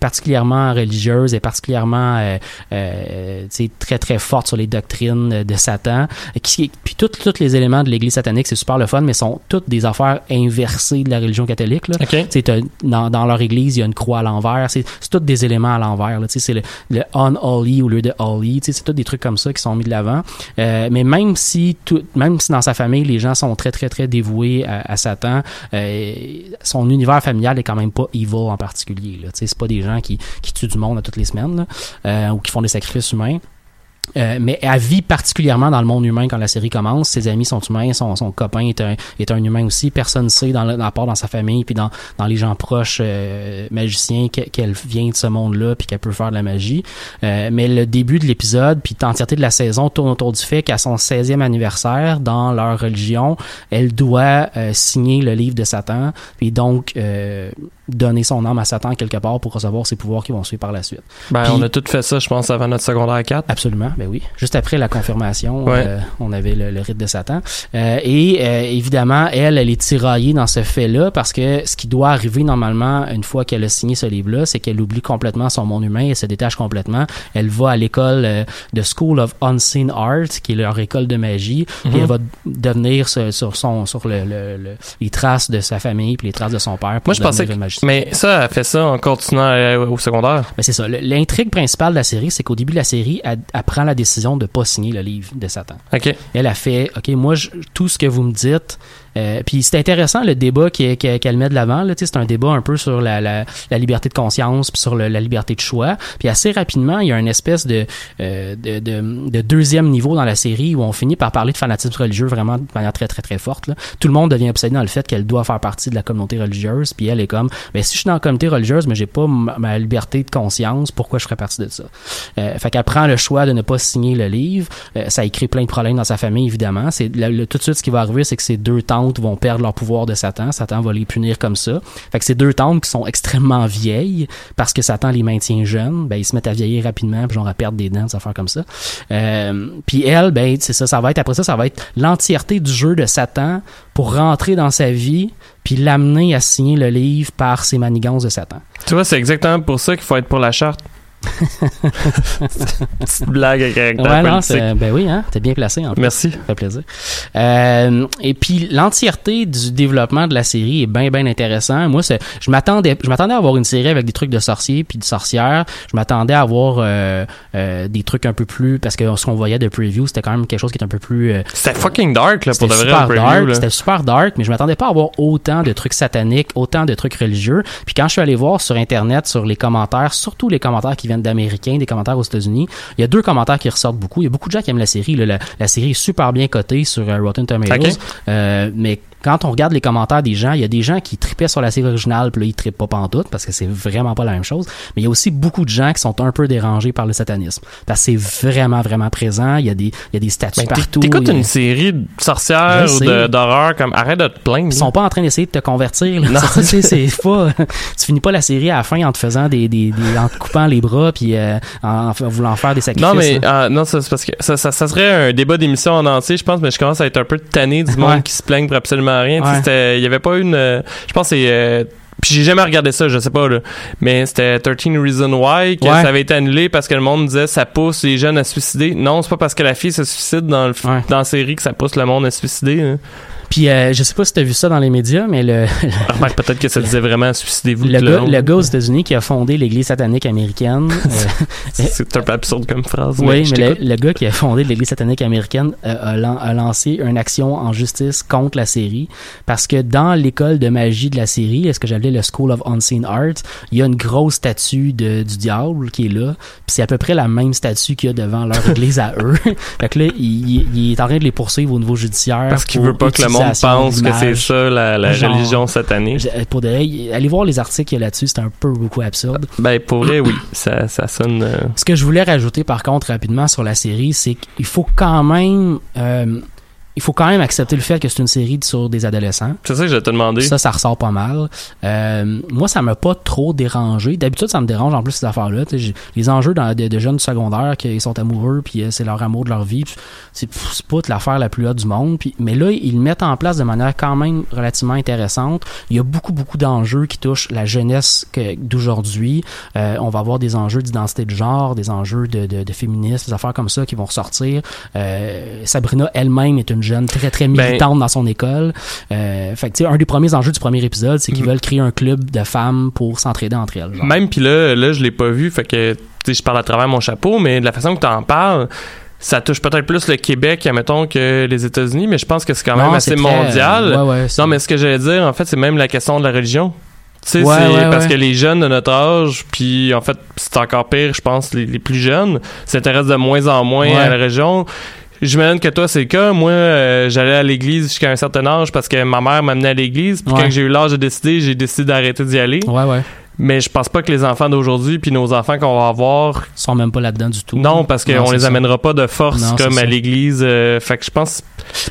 particulièrement religieuse et particulièrement, euh, euh, très très forte sur les doctrines de Satan. Qui, puis tous les éléments de l'Église satanique, c'est super le fun, mais sont toutes des affaires inversées de la religion catholique. Là. Ok. Tu sais, t'as- dans, dans leur église, il y a une croix à l'envers. C'est tous des éléments à l'envers. C'est le, le unholy au lieu de holy. C'est tous des trucs comme ça qui sont mis de l'avant. Euh, mais même si, tout, même si dans sa famille, les gens sont très, très, très dévoués à, à Satan, euh, son univers familial est quand même pas evil en particulier. Là. Tu sais, C'est pas des gens qui, tuent du monde à toutes les semaines là, euh, ou qui font des sacrifices humains. Euh, mais elle vit particulièrement dans le monde humain quand la série commence. Ses amis sont humains, son, copain est un, humain aussi. Personne ne sait, dans, le, dans, part dans sa famille, puis dans, les gens proches euh, magiciens, que- qu'elle vient de ce monde-là, puis qu'elle peut faire de la magie. Mais le début de l'épisode, puis l'entièreté de la saison tourne autour du fait qu'à son 16e anniversaire, dans leur religion, elle doit signer le livre de Satan, puis donc donner son âme à Satan quelque part pour recevoir ses pouvoirs qui vont suivre par la suite. Ben, Puis- on a tout fait ça, je pense, avant notre secondaire 4. Absolument, ben oui. Juste après la confirmation, Ouais. euh, on avait le, le rite de Satan. Euh, et euh, évidemment, elle, elle est tiraillée dans ce fait-là parce que ce qui doit arriver normalement une fois qu'elle a signé ce livre-là, c'est qu'elle oublie complètement son monde humain, elle se détache complètement. Elle va à l'école euh, de School of Unseen Art, qui est leur école de magie, puis Mhm. elle va devenir sur, sur son sur le, le- le- les traces de sa famille puis les traces de son père. pour Moi, je pensais que. Mais ça, elle fait ça en continuant euh, au secondaire. Ben, c'est ça. L'intrigue principale de la série, c'est qu'au début de la série, elle, elle prend la décision de pas signer le livre de Satan. OK. Elle a fait, OK, moi, je- tout ce que vous me dites, euh, puis c'est intéressant le débat qu'elle met de l'avant. C'est un débat un peu sur la, la, la liberté de conscience, puis sur la liberté de choix. Puis assez rapidement, il y a une espèce de, euh, de, de, de deuxième niveau dans la série où on finit par parler de fanatisme religieux vraiment de manière très, très, très forte. là. Tout le monde devient obsédé dans le fait qu'elle doit faire partie de la communauté religieuse. Puis elle est comme, ben si je suis dans la communauté religieuse, mais j'ai pas ma, liberté de conscience, pourquoi je ferais partie de ça? Euh, fait qu'elle prend le choix de ne pas signer le livre. Euh, ça créé plein de problèmes dans sa famille, évidemment. C'est tout de suite ce qui va arriver, c'est que ces deux vont perdre leur pouvoir de Satan. Satan va les punir comme ça. Fait ces deux tantes qui sont extrêmement vieilles, parce que Satan les maintient jeunes, ben ils se mettent à vieillir rapidement, puis genre à perdre des dents, des affaires comme ça. Euh, puis elle, ben c'est ça, ça va être après ça, ça va être l'entièreté du jeu de Satan pour rentrer dans sa vie, puis l'amener à signer le livre par ses manigances de Satan. Tu vois, c'est exactement pour ça qu'il faut être pour la charte. Petite blague avec caractère Ouais, non, politique. ben oui, hein, t'es bien placé en plus. Merci. Ça fait plaisir. Euh, et puis l'entièreté du développement de la série est bien bien intéressant. Moi, c'est, je m'attendais, je m'attendais à avoir une série avec des trucs de sorciers puis de sorcières. Je m'attendais à avoir euh, euh, des trucs un peu plus parce que ce qu'on voyait de preview, c'était quand même quelque chose qui est un peu plus C'était fucking dark, là, pour c'était de vrai, preview, c'était super dark, mais je m'attendais pas à avoir autant de trucs sataniques, autant de trucs religieux. Puis quand je suis allé voir sur internet, sur les commentaires, surtout les commentaires qui viennent d'américains, des commentaires aux États-Unis, il y a deux commentaires qui ressortent beaucoup. Il y a beaucoup de gens qui aiment la série. là. La, la série est super bien cotée sur euh, Rotten Tomatoes. Euh, mais quand on regarde les commentaires des gens, il y a des gens qui tripaient sur la série originale, puis là, ils trippent pas pantoute, parce que c'est vraiment pas la même chose. Mais il y a aussi beaucoup de gens qui sont un peu dérangés par le satanisme. Parce que c'est vraiment, vraiment présent. Il y a des, il y a des statues Ben, partout. T'écoutes a- une série de sorcières ou d'horreur, comme arrête de te plaindre. Ils sont pas en train d'essayer de te convertir. Là. Non. C'est pas. tu finis pas la série à la fin en te faisant des, des, des- en te coupant les bras puis euh, en, en voulant faire des sacrifices. Non, mais ah, non, ça, c'est parce que ça, ça, ça serait un débat d'émission en entier, je pense, mais je commence à être un peu tanné du monde Ouais. qui se plaigne pour absolument rien. Sais, Ouais. c'était- Il y avait pas une. euh, je pense que c'est. euh, puis j'ai jamais regardé ça, je sais pas, là. Mais c'était 13 Reasons Why, que Ouais. ça avait été annulé parce que le monde disait ça pousse les jeunes à se suicider. Non, c'est pas parce que la fille se suicide dans, le, Ouais. dans la série que ça pousse le monde à se suicider. hein. Puis euh, je sais pas si t'as vu ça dans les médias, mais le, Remarque, peut-être que ça disait vraiment suicidez-vous. le, gars, le gars aux États-Unis qui a fondé l'Église satanique américaine. euh, C'est un peu absurde comme phrase. Oui, mais le, le gars qui a fondé l'Église satanique américaine euh, a, a lancé une action en justice contre la série parce que dans l'école de magie de la série, est-ce que j'appelais le School of Unseen Art, il y a une grosse statue de, du diable qui est là, puis c'est à peu près la même statue qu'il y a devant leur église à eux. fait que là, il, il- est en train de les poursuivre au niveau judiciaire. Parce qu'il veut pas que le monde utilisation pense que c'est ça la, la Genre- religion satanique. Je- Pour de allez voir les articles qu'il y a là-dessus, c'est un peu beaucoup absurde. Ben pour vrai, oui, ça, ça sonne. euh, Ce que je voulais rajouter par contre rapidement sur la série, c'est qu'il faut quand même euh, il faut quand même accepter le fait que c'est une série sur des adolescents. C'est ça que je te demander. Ça, ça ressort pas mal. Euh, moi, ça m'a pas trop dérangé. D'habitude, ça me dérange en plus ces affaires-là. Les enjeux dans- de, de jeunes secondaires qui sont amoureux, puis euh, c'est leur amour de leur vie. puis C'est pas l'affaire la plus haute du monde. Puis, mais là, ils le mettent en place de manière quand même relativement intéressante. Il y a beaucoup, beaucoup d'enjeux qui touchent la jeunesse d'aujourd'hui. Euh, on va avoir des enjeux d'identité de genre, des enjeux de, de, de féminisme, des affaires comme ça qui vont ressortir. Euh, Sabrina elle-même est une jeune très, très Ben- militante dans son école. Euh, fait que, un des premiers enjeux du premier épisode, c'est qu'ils Mhm. veulent créer un club de femmes pour s'entraider entre elles. genre. Même puis là, là, je l'ai pas vu, fait que je parle à travers mon chapeau, mais de la façon que tu en parles, ça touche peut-être plus le Québec, admettons, que les États-Unis, mais je pense que c'est quand même Non, assez très- mondial. Ouais, ouais, c'est- Non, mais ce que j'allais dire, en fait, c'est même la question de la religion. Tu sais, Ouais, c'est parce que les jeunes de notre âge, puis en fait, c'est encore pire, je pense, les, les plus jeunes, s'intéressent de moins en moins à la région. J'imagine que toi, c'est le cas. Moi, euh, j'allais à l'église jusqu'à un certain âge parce que ma mère m'amenait à l'église. Puis Ouais. quand j'ai eu l'âge de décider, j'ai décidé d'arrêter d'y aller. Ouais, ouais. Mais je pense pas que les enfants d'aujourd'hui, puis nos enfants qu'on va avoir, Ils sont même pas là-dedans du tout. non, parce qu'on les ça. amènera pas de force Non, comme à l'église. euh, fait que je pense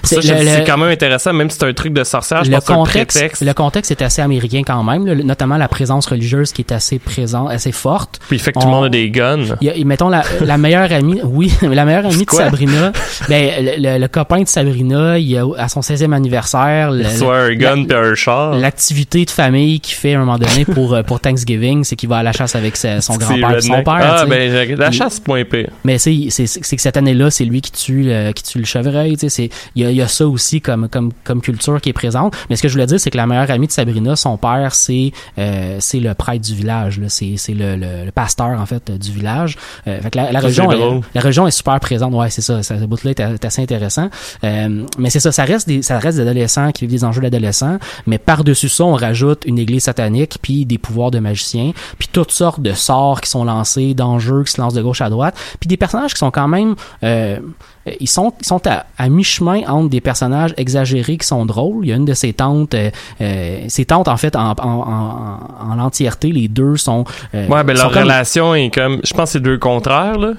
C'est quand même intéressant, même si c'est un truc de sorcière. Je le pense contexte, prétexte. le contexte est assez américain quand même, là, notamment la présence religieuse qui est assez présente, assez forte. Puis fait que tout le on- monde a des guns. Y a- mettons la, la meilleure amie, oui, la meilleure amie de? Sabrina, ben le, le- le copain de Sabrina, il a, à son 16e anniversaire, le- Soit un gun puis un char. l'activité de famille qu'il fait à un moment donné pour euh, pour Thanksgiving, c'est qu'il va à la chasse avec sa- son grand-père et son père. Ah, ben, la chasse, point. Mais c'est que cette année-là, c'est lui qui tue le, qui tue le chevreuil. Il y y a ça aussi comme comme comme culture qui est présente. Mais ce que je voulais dire, c'est que la meilleure amie de Sabrina, son père, c'est euh, le prêtre du village. C'est le, le, le pasteur en fait du village. Euh, fait que la, région la région est super présente. Ouais, c'est ça. Ça ce bout-là est, est assez intéressant. Euh, mais c'est ça, ça reste des ça reste des adolescents qui vivent des enjeux d'adolescents. Mais par dessus ça, on rajoute une église satanique puis des pouvoirs de magiciens puis toutes sortes de sorts qui sont lancés, d'enjeux qui se lancent de gauche à droite, puis des personnages qui sont quand même euh, ils sont ils sont à, à mi-chemin entre des personnages exagérés qui sont drôles. Il y a une de ces tantes, euh, euh, tantes en fait en, en, en, en entièreté, les deux sont euh, Ouais, ben leur comme- relation est comme. Je pense que c'est deux contraires, là.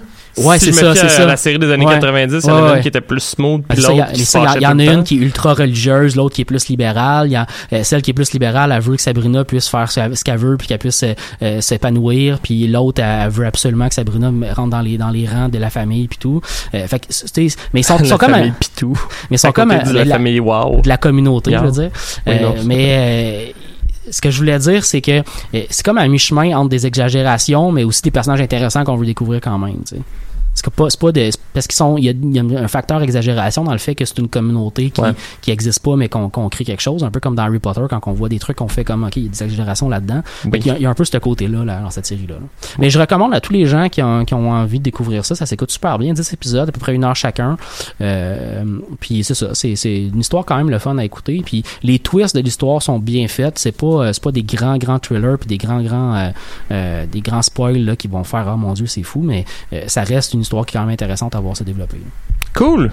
Ouais, si c'est ça, c'est ça. La série des années Ouais. 90, il y en ouais. une qui était plus smooth, puis ça, Il y, l'autre a- il y a- en tout a une qui est ultra religieuse, l'autre qui est plus libérale. Y a, euh, celle qui est plus libérale, elle veut que Sabrina puisse faire ce qu'elle veut puis qu'elle puisse euh, euh, s'épanouir. Puis l'autre, elle, veut absolument que Sabrina rentre dans les dans les rangs de la famille puis tout. Euh, fait que, mais ils sont, sont comme famille à- Pitou. mais ils sont comme à- de la la- famille Wow. de la communauté, Yeah. je veux dire. Oui, non. mais ce que je voulais dire, c'est que c'est comme à mi-chemin entre des exagérations, mais aussi des personnages intéressants qu'on veut découvrir quand même. Tu sais. C'est pas, pas c'est parce qu'ils sont, il y, y a un facteur exagération dans le fait que c'est une communauté qui, Ouais. qui existe pas, mais qu'on, qu'on crée quelque chose, un peu comme dans Harry Potter quand on voit des trucs qu'on fait comme, ok, il y a des exagérations là-dedans. Oui. Il y, a un peu ce côté-là là, dans cette série-là. là. Mais je recommande à tous les gens qui ont, qui ont envie de découvrir ça. Ça s'écoute super bien, 10 épisodes, à peu près une heure chacun. Euh, puis c'est ça, c'est, c'est une histoire quand même le fun à écouter. Puis les twists de l'histoire sont bien faits. C'est pas, euh, c'est pas des grands grands thrillers puis des grands grands euh, euh, des grands spoils là qui vont faire oh mon dieu c'est fou. Mais euh, ça reste une histoire qui est quand même intéressante à voir se développer. Cool.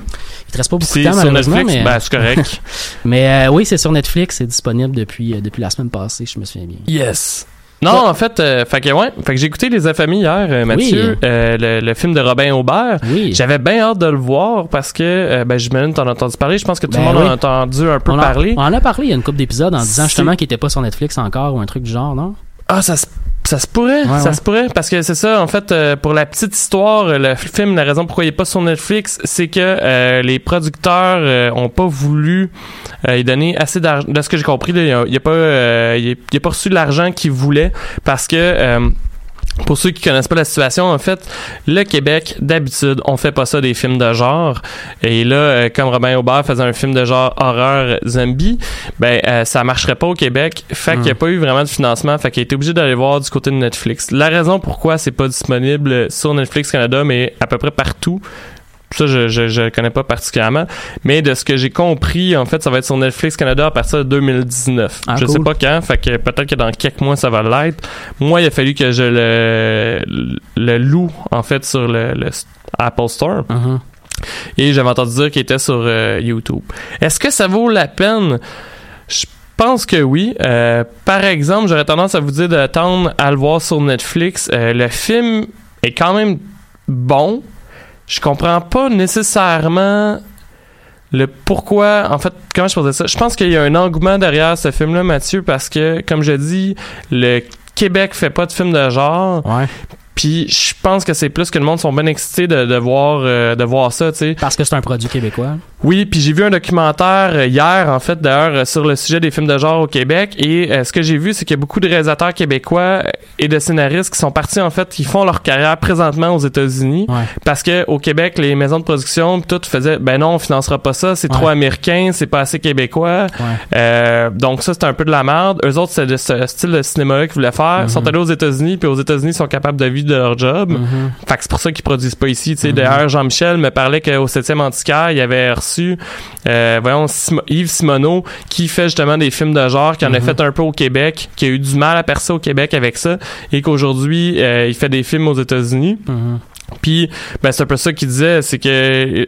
Il te reste pas beaucoup de temps sur malheureusement, Netflix, mais, ben c'est correct. mais euh, oui c'est sur Netflix, c'est disponible depuis euh, depuis la semaine passée, je me souviens bien. yes. Non, en fait, euh, fait que ouais, fait que j'ai écouté Les Affamés hier, euh, Mathieu, Oui. euh, le, le film de Robin Aubert. Oui. J'avais bien hâte de le voir parce que, ben, j'imagine que t'en as entendu parler. Je pense que tout Ben le monde oui. en a entendu un peu on, parler. on en a parlé il y a une couple d'épisodes en disant justement qu'il était pas sur Netflix encore ou un truc du genre, non? Ah, ça se, ça se pourrait, Ouais, ça ouais. se pourrait, parce que c'est ça, en fait, euh, pour la petite histoire, le film, la raison pourquoi il est pas sur Netflix, c'est que euh, les producteurs euh, ont pas voulu y donner assez d'argent. De ce que j'ai compris, il a, il a pas, il a, il a pas reçu l'argent qu'il voulait, parce que pour ceux qui connaissent pas la situation, en fait, le Québec, d'habitude, on fait pas ça des films de genre. Et là, euh, comme Robin Aubert faisait un film de genre horreur zombie, ben euh, ça marcherait pas au Québec. Fait qu'il n'y a pas eu vraiment de financement. Fait qu'il a été obligé d'aller voir du côté de Netflix. La raison pourquoi c'est pas disponible sur Netflix Canada, mais à peu près partout. Ça, je, je, je connais pas particulièrement. Mais de ce que j'ai compris, en fait, ça va être sur Netflix Canada à partir de 2019. Ah, je cool. sais pas quand, fait que peut-être que dans quelques mois, ça va l'être. Moi, il a fallu que je le, le loue, en fait, sur le, le Apple Store. Mhm. Et j'avais entendu dire qu'il était sur euh, YouTube. Est-ce que ça vaut la peine? Je pense que oui. Euh, par exemple, j'aurais tendance à vous dire d'attendre à le voir sur Netflix. Euh, le film est quand même bon. Je comprends pas nécessairement le pourquoi. En fait, comment je posais ça? Je pense qu'il y a un engouement derrière ce film-là, Mathieu, parce que, comme je dis, le Québec fait pas de film de genre. Ouais. Puis je pense que c'est plus que le monde sont bien excités de, de voir euh, de voir ça, tu sais. Parce que c'est un produit québécois. Oui, puis j'ai vu un documentaire euh, hier en fait d'ailleurs euh, sur le sujet des films de genre au Québec et euh, ce que j'ai vu c'est qu'il y a beaucoup de réalisateurs québécois et de scénaristes qui sont partis en fait qui font leur carrière présentement aux États-Unis Ouais. parce que au Québec les maisons de production tout faisaient ben non on financera pas ça c'est Ouais. trop américain c'est pas assez québécois Ouais. euh, donc ça c'est un peu de la merde eux autres c'est de ce style de cinéma qu'ils voulaient faire ils sont Mhm. allés aux États-Unis puis aux États-Unis ils sont capables de, vi- vivre de leur job. Mhm. Fait que c'est pour ça qu'ils produisent pas ici. Tu sais, D'ailleurs, Jean-Michel me parlait qu'au 7e Antiquaire, il avait reçu, euh, voyons, Simo- Yves Simoneau, qui fait justement des films de genre, qui en a fait un peu au Québec, qui a eu du mal à percer au Québec avec ça, et qu'aujourd'hui, euh, il fait des films aux États-Unis. Puis, ben, c'est un peu ça qu'il disait, c'est que,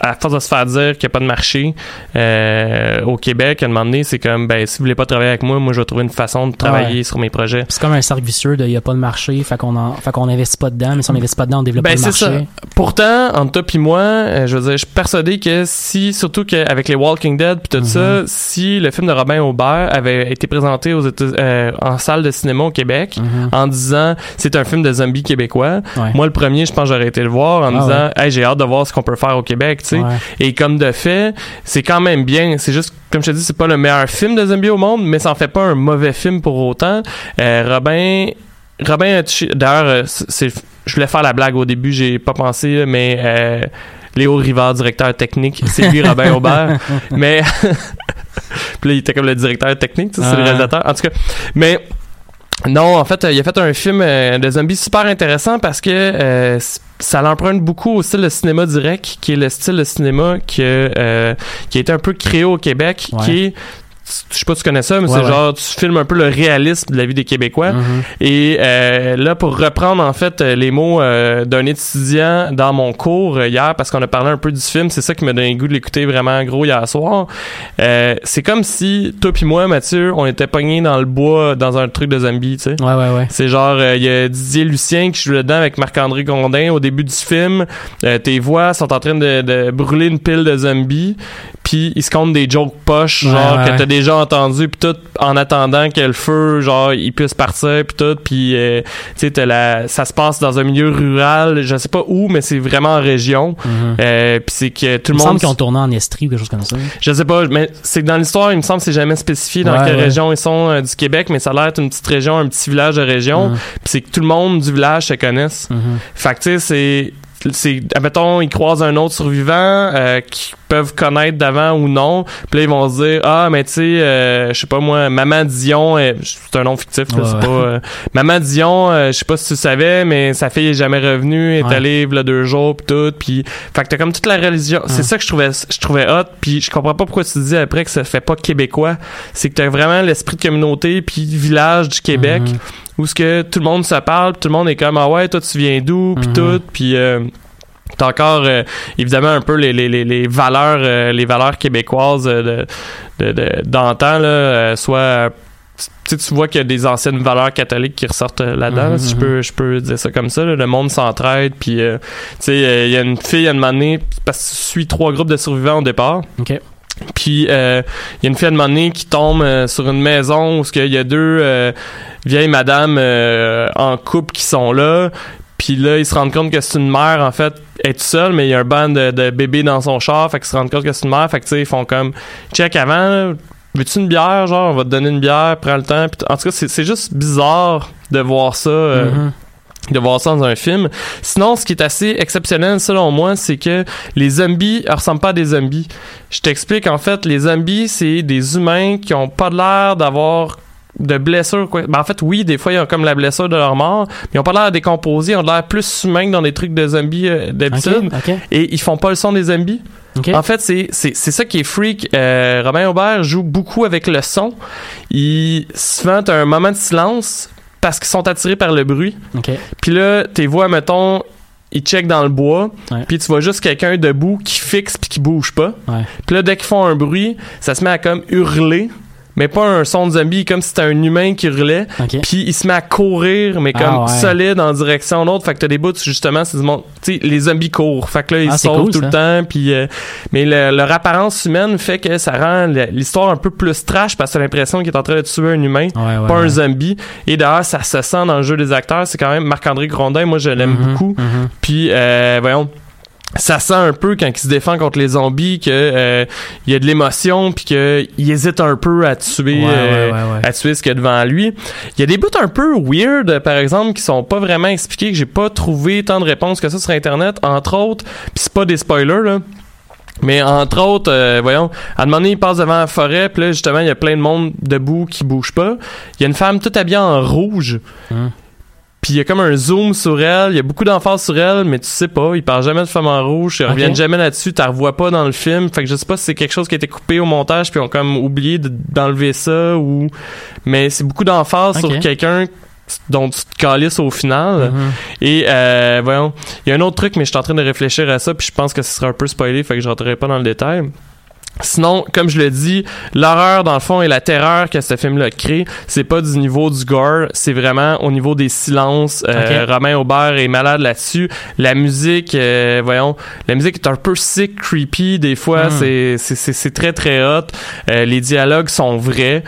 à force de se faire dire qu'il n'y a pas de marché euh, au Québec, à un moment donné, c'est comme, ben, si vous voulez pas travailler avec moi, moi, je vais trouver une façon de travailler Ouais. sur mes projets. C'est comme un cercle vicieux de il n'y a pas de marché, fait qu'on qu'on investit pas dedans, mais si on investit pas dedans, on développe Ben, pas le marché. ça. Pourtant, entre toi puis moi, euh, je veux dire, je suis persuadé que si, surtout qu'avec les Walking Dead puis tout Mhm. ça, si le film de Robin Aubert avait été présenté aux États- euh, en salle de cinéma au Québec, Mhm. en disant c'est un film de zombies québécois, Ouais. moi le premier, je pense que j'aurais été le voir en Ah disant hey, j'ai hâte de voir ce qu'on peut faire au Québec, tu sais. Ouais. Et comme de fait, c'est quand même bien. C'est juste, comme je te dis, c'est pas le meilleur film de zombies au monde, mais ça en fait pas un mauvais film pour autant. Euh, Robin, Robin, d'ailleurs, euh, c'est, je voulais faire la blague au début, j'ai pas pensé, mais euh, Léo Rivard, directeur technique, c'est lui Robin Aubert. mais puis là, il était comme le directeur technique, tu sais, c'est le réalisateur. En tout cas, mais non, en fait, euh, il a fait un film euh, de zombies super intéressant parce que euh, ça l'emprunte beaucoup au style de cinéma direct, qui est le style de cinéma que, euh, qui a été un peu créé au Québec, qui est je sais pas si tu connais ça, mais Ouais, c'est ouais. genre tu filmes un peu le réalisme de la vie des Québécois. Mhm. Et euh, là, pour reprendre en fait euh, les mots euh, d'un étudiant dans mon cours hier, parce qu'on a parlé un peu du film, c'est ça qui m'a donné le goût de l'écouter vraiment gros hier soir. Euh, c'est comme si toi puis moi, Mathieu, on était pognés dans le bois dans un truc de zombie, tu sais. Ouais, ouais, ouais. C'est genre, il y a Didier Lucien qui joue dedans avec Marc-André Gondin au début du film. Tes voix sont en train de, de brûler une pile de zombies. Puis ils se comptent des jokes poches, genre ouais. que t'as déjà entendu, puis tout en attendant que le feu, genre, il puisse partir, puis tout. Puis, euh, tu sais, la- ça se passe dans un milieu rural, je sais pas où, mais c'est vraiment en région. Mhm. Euh, puis c'est que tout Il le monde semble qu'ils ont tourné en Estrie ou quelque chose comme ça. je sais pas, mais c'est que dans l'histoire, il me semble que c'est jamais spécifié dans Ouais, quelle ouais. région ils sont euh, du Québec, mais ça a l'air d'être une petite région, un petit village de région. Mhm. Puis c'est que tout le monde du village se connaisse. Mhm. Fait que tu sais, c'est. C'est, admettons, ils croisent un autre survivant euh, qui peuvent connaître d'avant ou non. Puis là, ils vont se dire Ah, mais tu sais, euh, je sais pas moi, Maman Dion, euh, c'est un nom fictif, là, Ouais, c'est ouais. pas. euh, Maman Dion, euh, je sais pas si tu savais, mais sa fille est jamais revenue, est Ouais. allée là deux jours, puis tout. Puis, fait que t'as comme toute la religion. C'est ça que je trouvais, je trouvais hot. Puis je comprends pas pourquoi tu dis après que ça fait pas québécois. C'est que t'as vraiment l'esprit de communauté puis village du Québec Mhm. où ce que tout le monde se parle, tout le monde est comme ah ouais, toi tu viens d'où, puis Mhm. tout, puis euh, t'as encore euh, évidemment un peu les, les, les, valeurs euh, les valeurs québécoises euh, de de- de- d'antan là, euh, soit tu tu vois qu'il y a des anciennes valeurs catholiques qui ressortent là-dedans, Mhm, si je mhm. peux, je peux dire ça comme ça. là. Le monde s'entraide, puis tu sais, il y a une fille à donné, parce que tu suis trois groupes de survivants au départ. OK. Puis euh, il y a une fille moment donné qui tombe euh, sur une maison où il y a deux euh, vieilles madames en couple qui sont là. Puis là, ils se rendent compte que c'est une mère, en fait, est toute seule, mais il y a un band de, de bébés dans son char, fait qu'ils se rendent compte que c'est une mère, fait que tu sais, ils font comme check avant, là, veux-tu une bière, genre, on va te donner une bière, prends le temps. En tout cas, c'est juste bizarre de voir ça. euh, Mhm. de voir ça dans un film. Sinon, ce qui est assez exceptionnel, selon moi, c'est que les zombies ne ressemblent pas à des zombies. Je t'explique, en fait, les zombies, c'est des humains qui ont pas l'air d'avoir de blessures. Quoi. Ben, en fait, oui, des fois, ils ont comme la blessure de leur mort, mais ils ont pas l'air décomposés, ils ont l'air plus humains que dans des trucs de zombies euh, d'habitude. Et ils font pas le son des zombies. En fait, c'est c'est c'est ça qui est freak. Euh, Robin Aubert joue beaucoup avec le son. Il souvent t'as un moment de silence parce qu'ils sont attirés par le bruit. Puis là, tes voix, mettons, ils checkent dans le bois, puis tu vois juste quelqu'un debout qui fixe puis qui bouge pas. Puis là, dès qu'ils font un bruit, ça se met à comme hurler, mais pas un son de zombie, comme si c'était un humain qui. OK. Puis il se met à courir, mais Ah, comme ouais. solide en direction d'autre. Fait que t'as des bouts, justement, c'est. Tu sais, les zombies courent. Fait que là, ils Ah, cool, tout le temps. Puis, euh, mais le- leur apparence humaine fait que ça rend l'histoire un peu plus trash parce que t'as l'impression qu'il est en train de tuer un humain Ouais, ouais, pas un zombie. Et d'ailleurs, ça se sent dans le jeu des acteurs. C'est quand même Marc-André Grondin. Moi, je l'aime Mhm, beaucoup. mhm. Puis, euh, voyons. Ça sent un peu quand il se défend contre les zombies que euh, il y a de l'émotion puis qu'il hésite un peu à tuer Ouais, euh, ouais, ouais, ouais. à tuer ce qu'il y a devant lui. Il y a des bouts un peu weird par exemple qui sont pas vraiment expliqués que j'ai pas trouvé tant de réponses que ça sur internet entre autres puis c'est pas des spoilers là. Mais entre autres, euh, voyons, à un moment donné, il passe devant la forêt, puis là, justement, il y a plein de monde debout qui bouge pas. Il y a une femme toute habillée en rouge. Hum. Puis il y a comme un zoom sur elle, il y a beaucoup d'emphase sur elle, mais tu sais pas, il parle jamais de femme en rouge, ils reviennent jamais là-dessus, la revois pas dans le film. Fait que je sais pas si c'est quelque chose qui a été coupé au montage puis ils ont comme oublié de- d'enlever ça ou mais c'est beaucoup d'emphase sur quelqu'un dont tu te calisses au final. Mhm. Et euh, voyons, il y a un autre truc mais je suis en train de réfléchir à ça puis je pense que ce sera un peu spoilé, fait que je rentrerai pas dans le détail. Sinon, comme je le dis, l'horreur dans le fond et la terreur que ce film-là crée, c'est pas du niveau du gore, c'est vraiment au niveau des silences. Euh. Romain Aubert est malade là-dessus. La musique, euh, voyons, la musique est un peu sick, creepy des fois. Mm. C'est c'est c'est c'est très très hot. Euh, les dialogues sont vrais.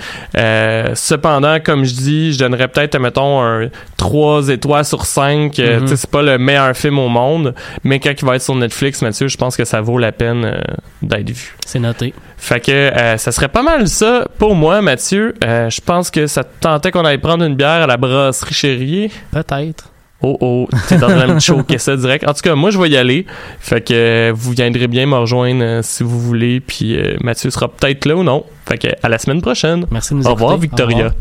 Cependant, comme je dis, je donnerais peut-être mettons un 3 étoiles sur 5 Euh, Mhm. c'est pas le meilleur film au monde, mais quand il va être sur Netflix, Mathieu, je pense que ça vaut la peine d'être vu. C'est noté. Fait que euh, ça serait pas mal ça pour moi, Mathieu. Euh, je pense que ça te tentait qu'on aille prendre une bière à la brasserie Chérier. Peut-être. Oh oh, t'es en train de choquer ça direct. En tout cas, moi je vais y aller. Fait que euh, vous viendrez bien me rejoindre si vous voulez. Puis Mathieu sera peut-être là ou non. Fait que à la semaine prochaine. Merci de nous Au revoir, écouter. Victoria. Au revoir.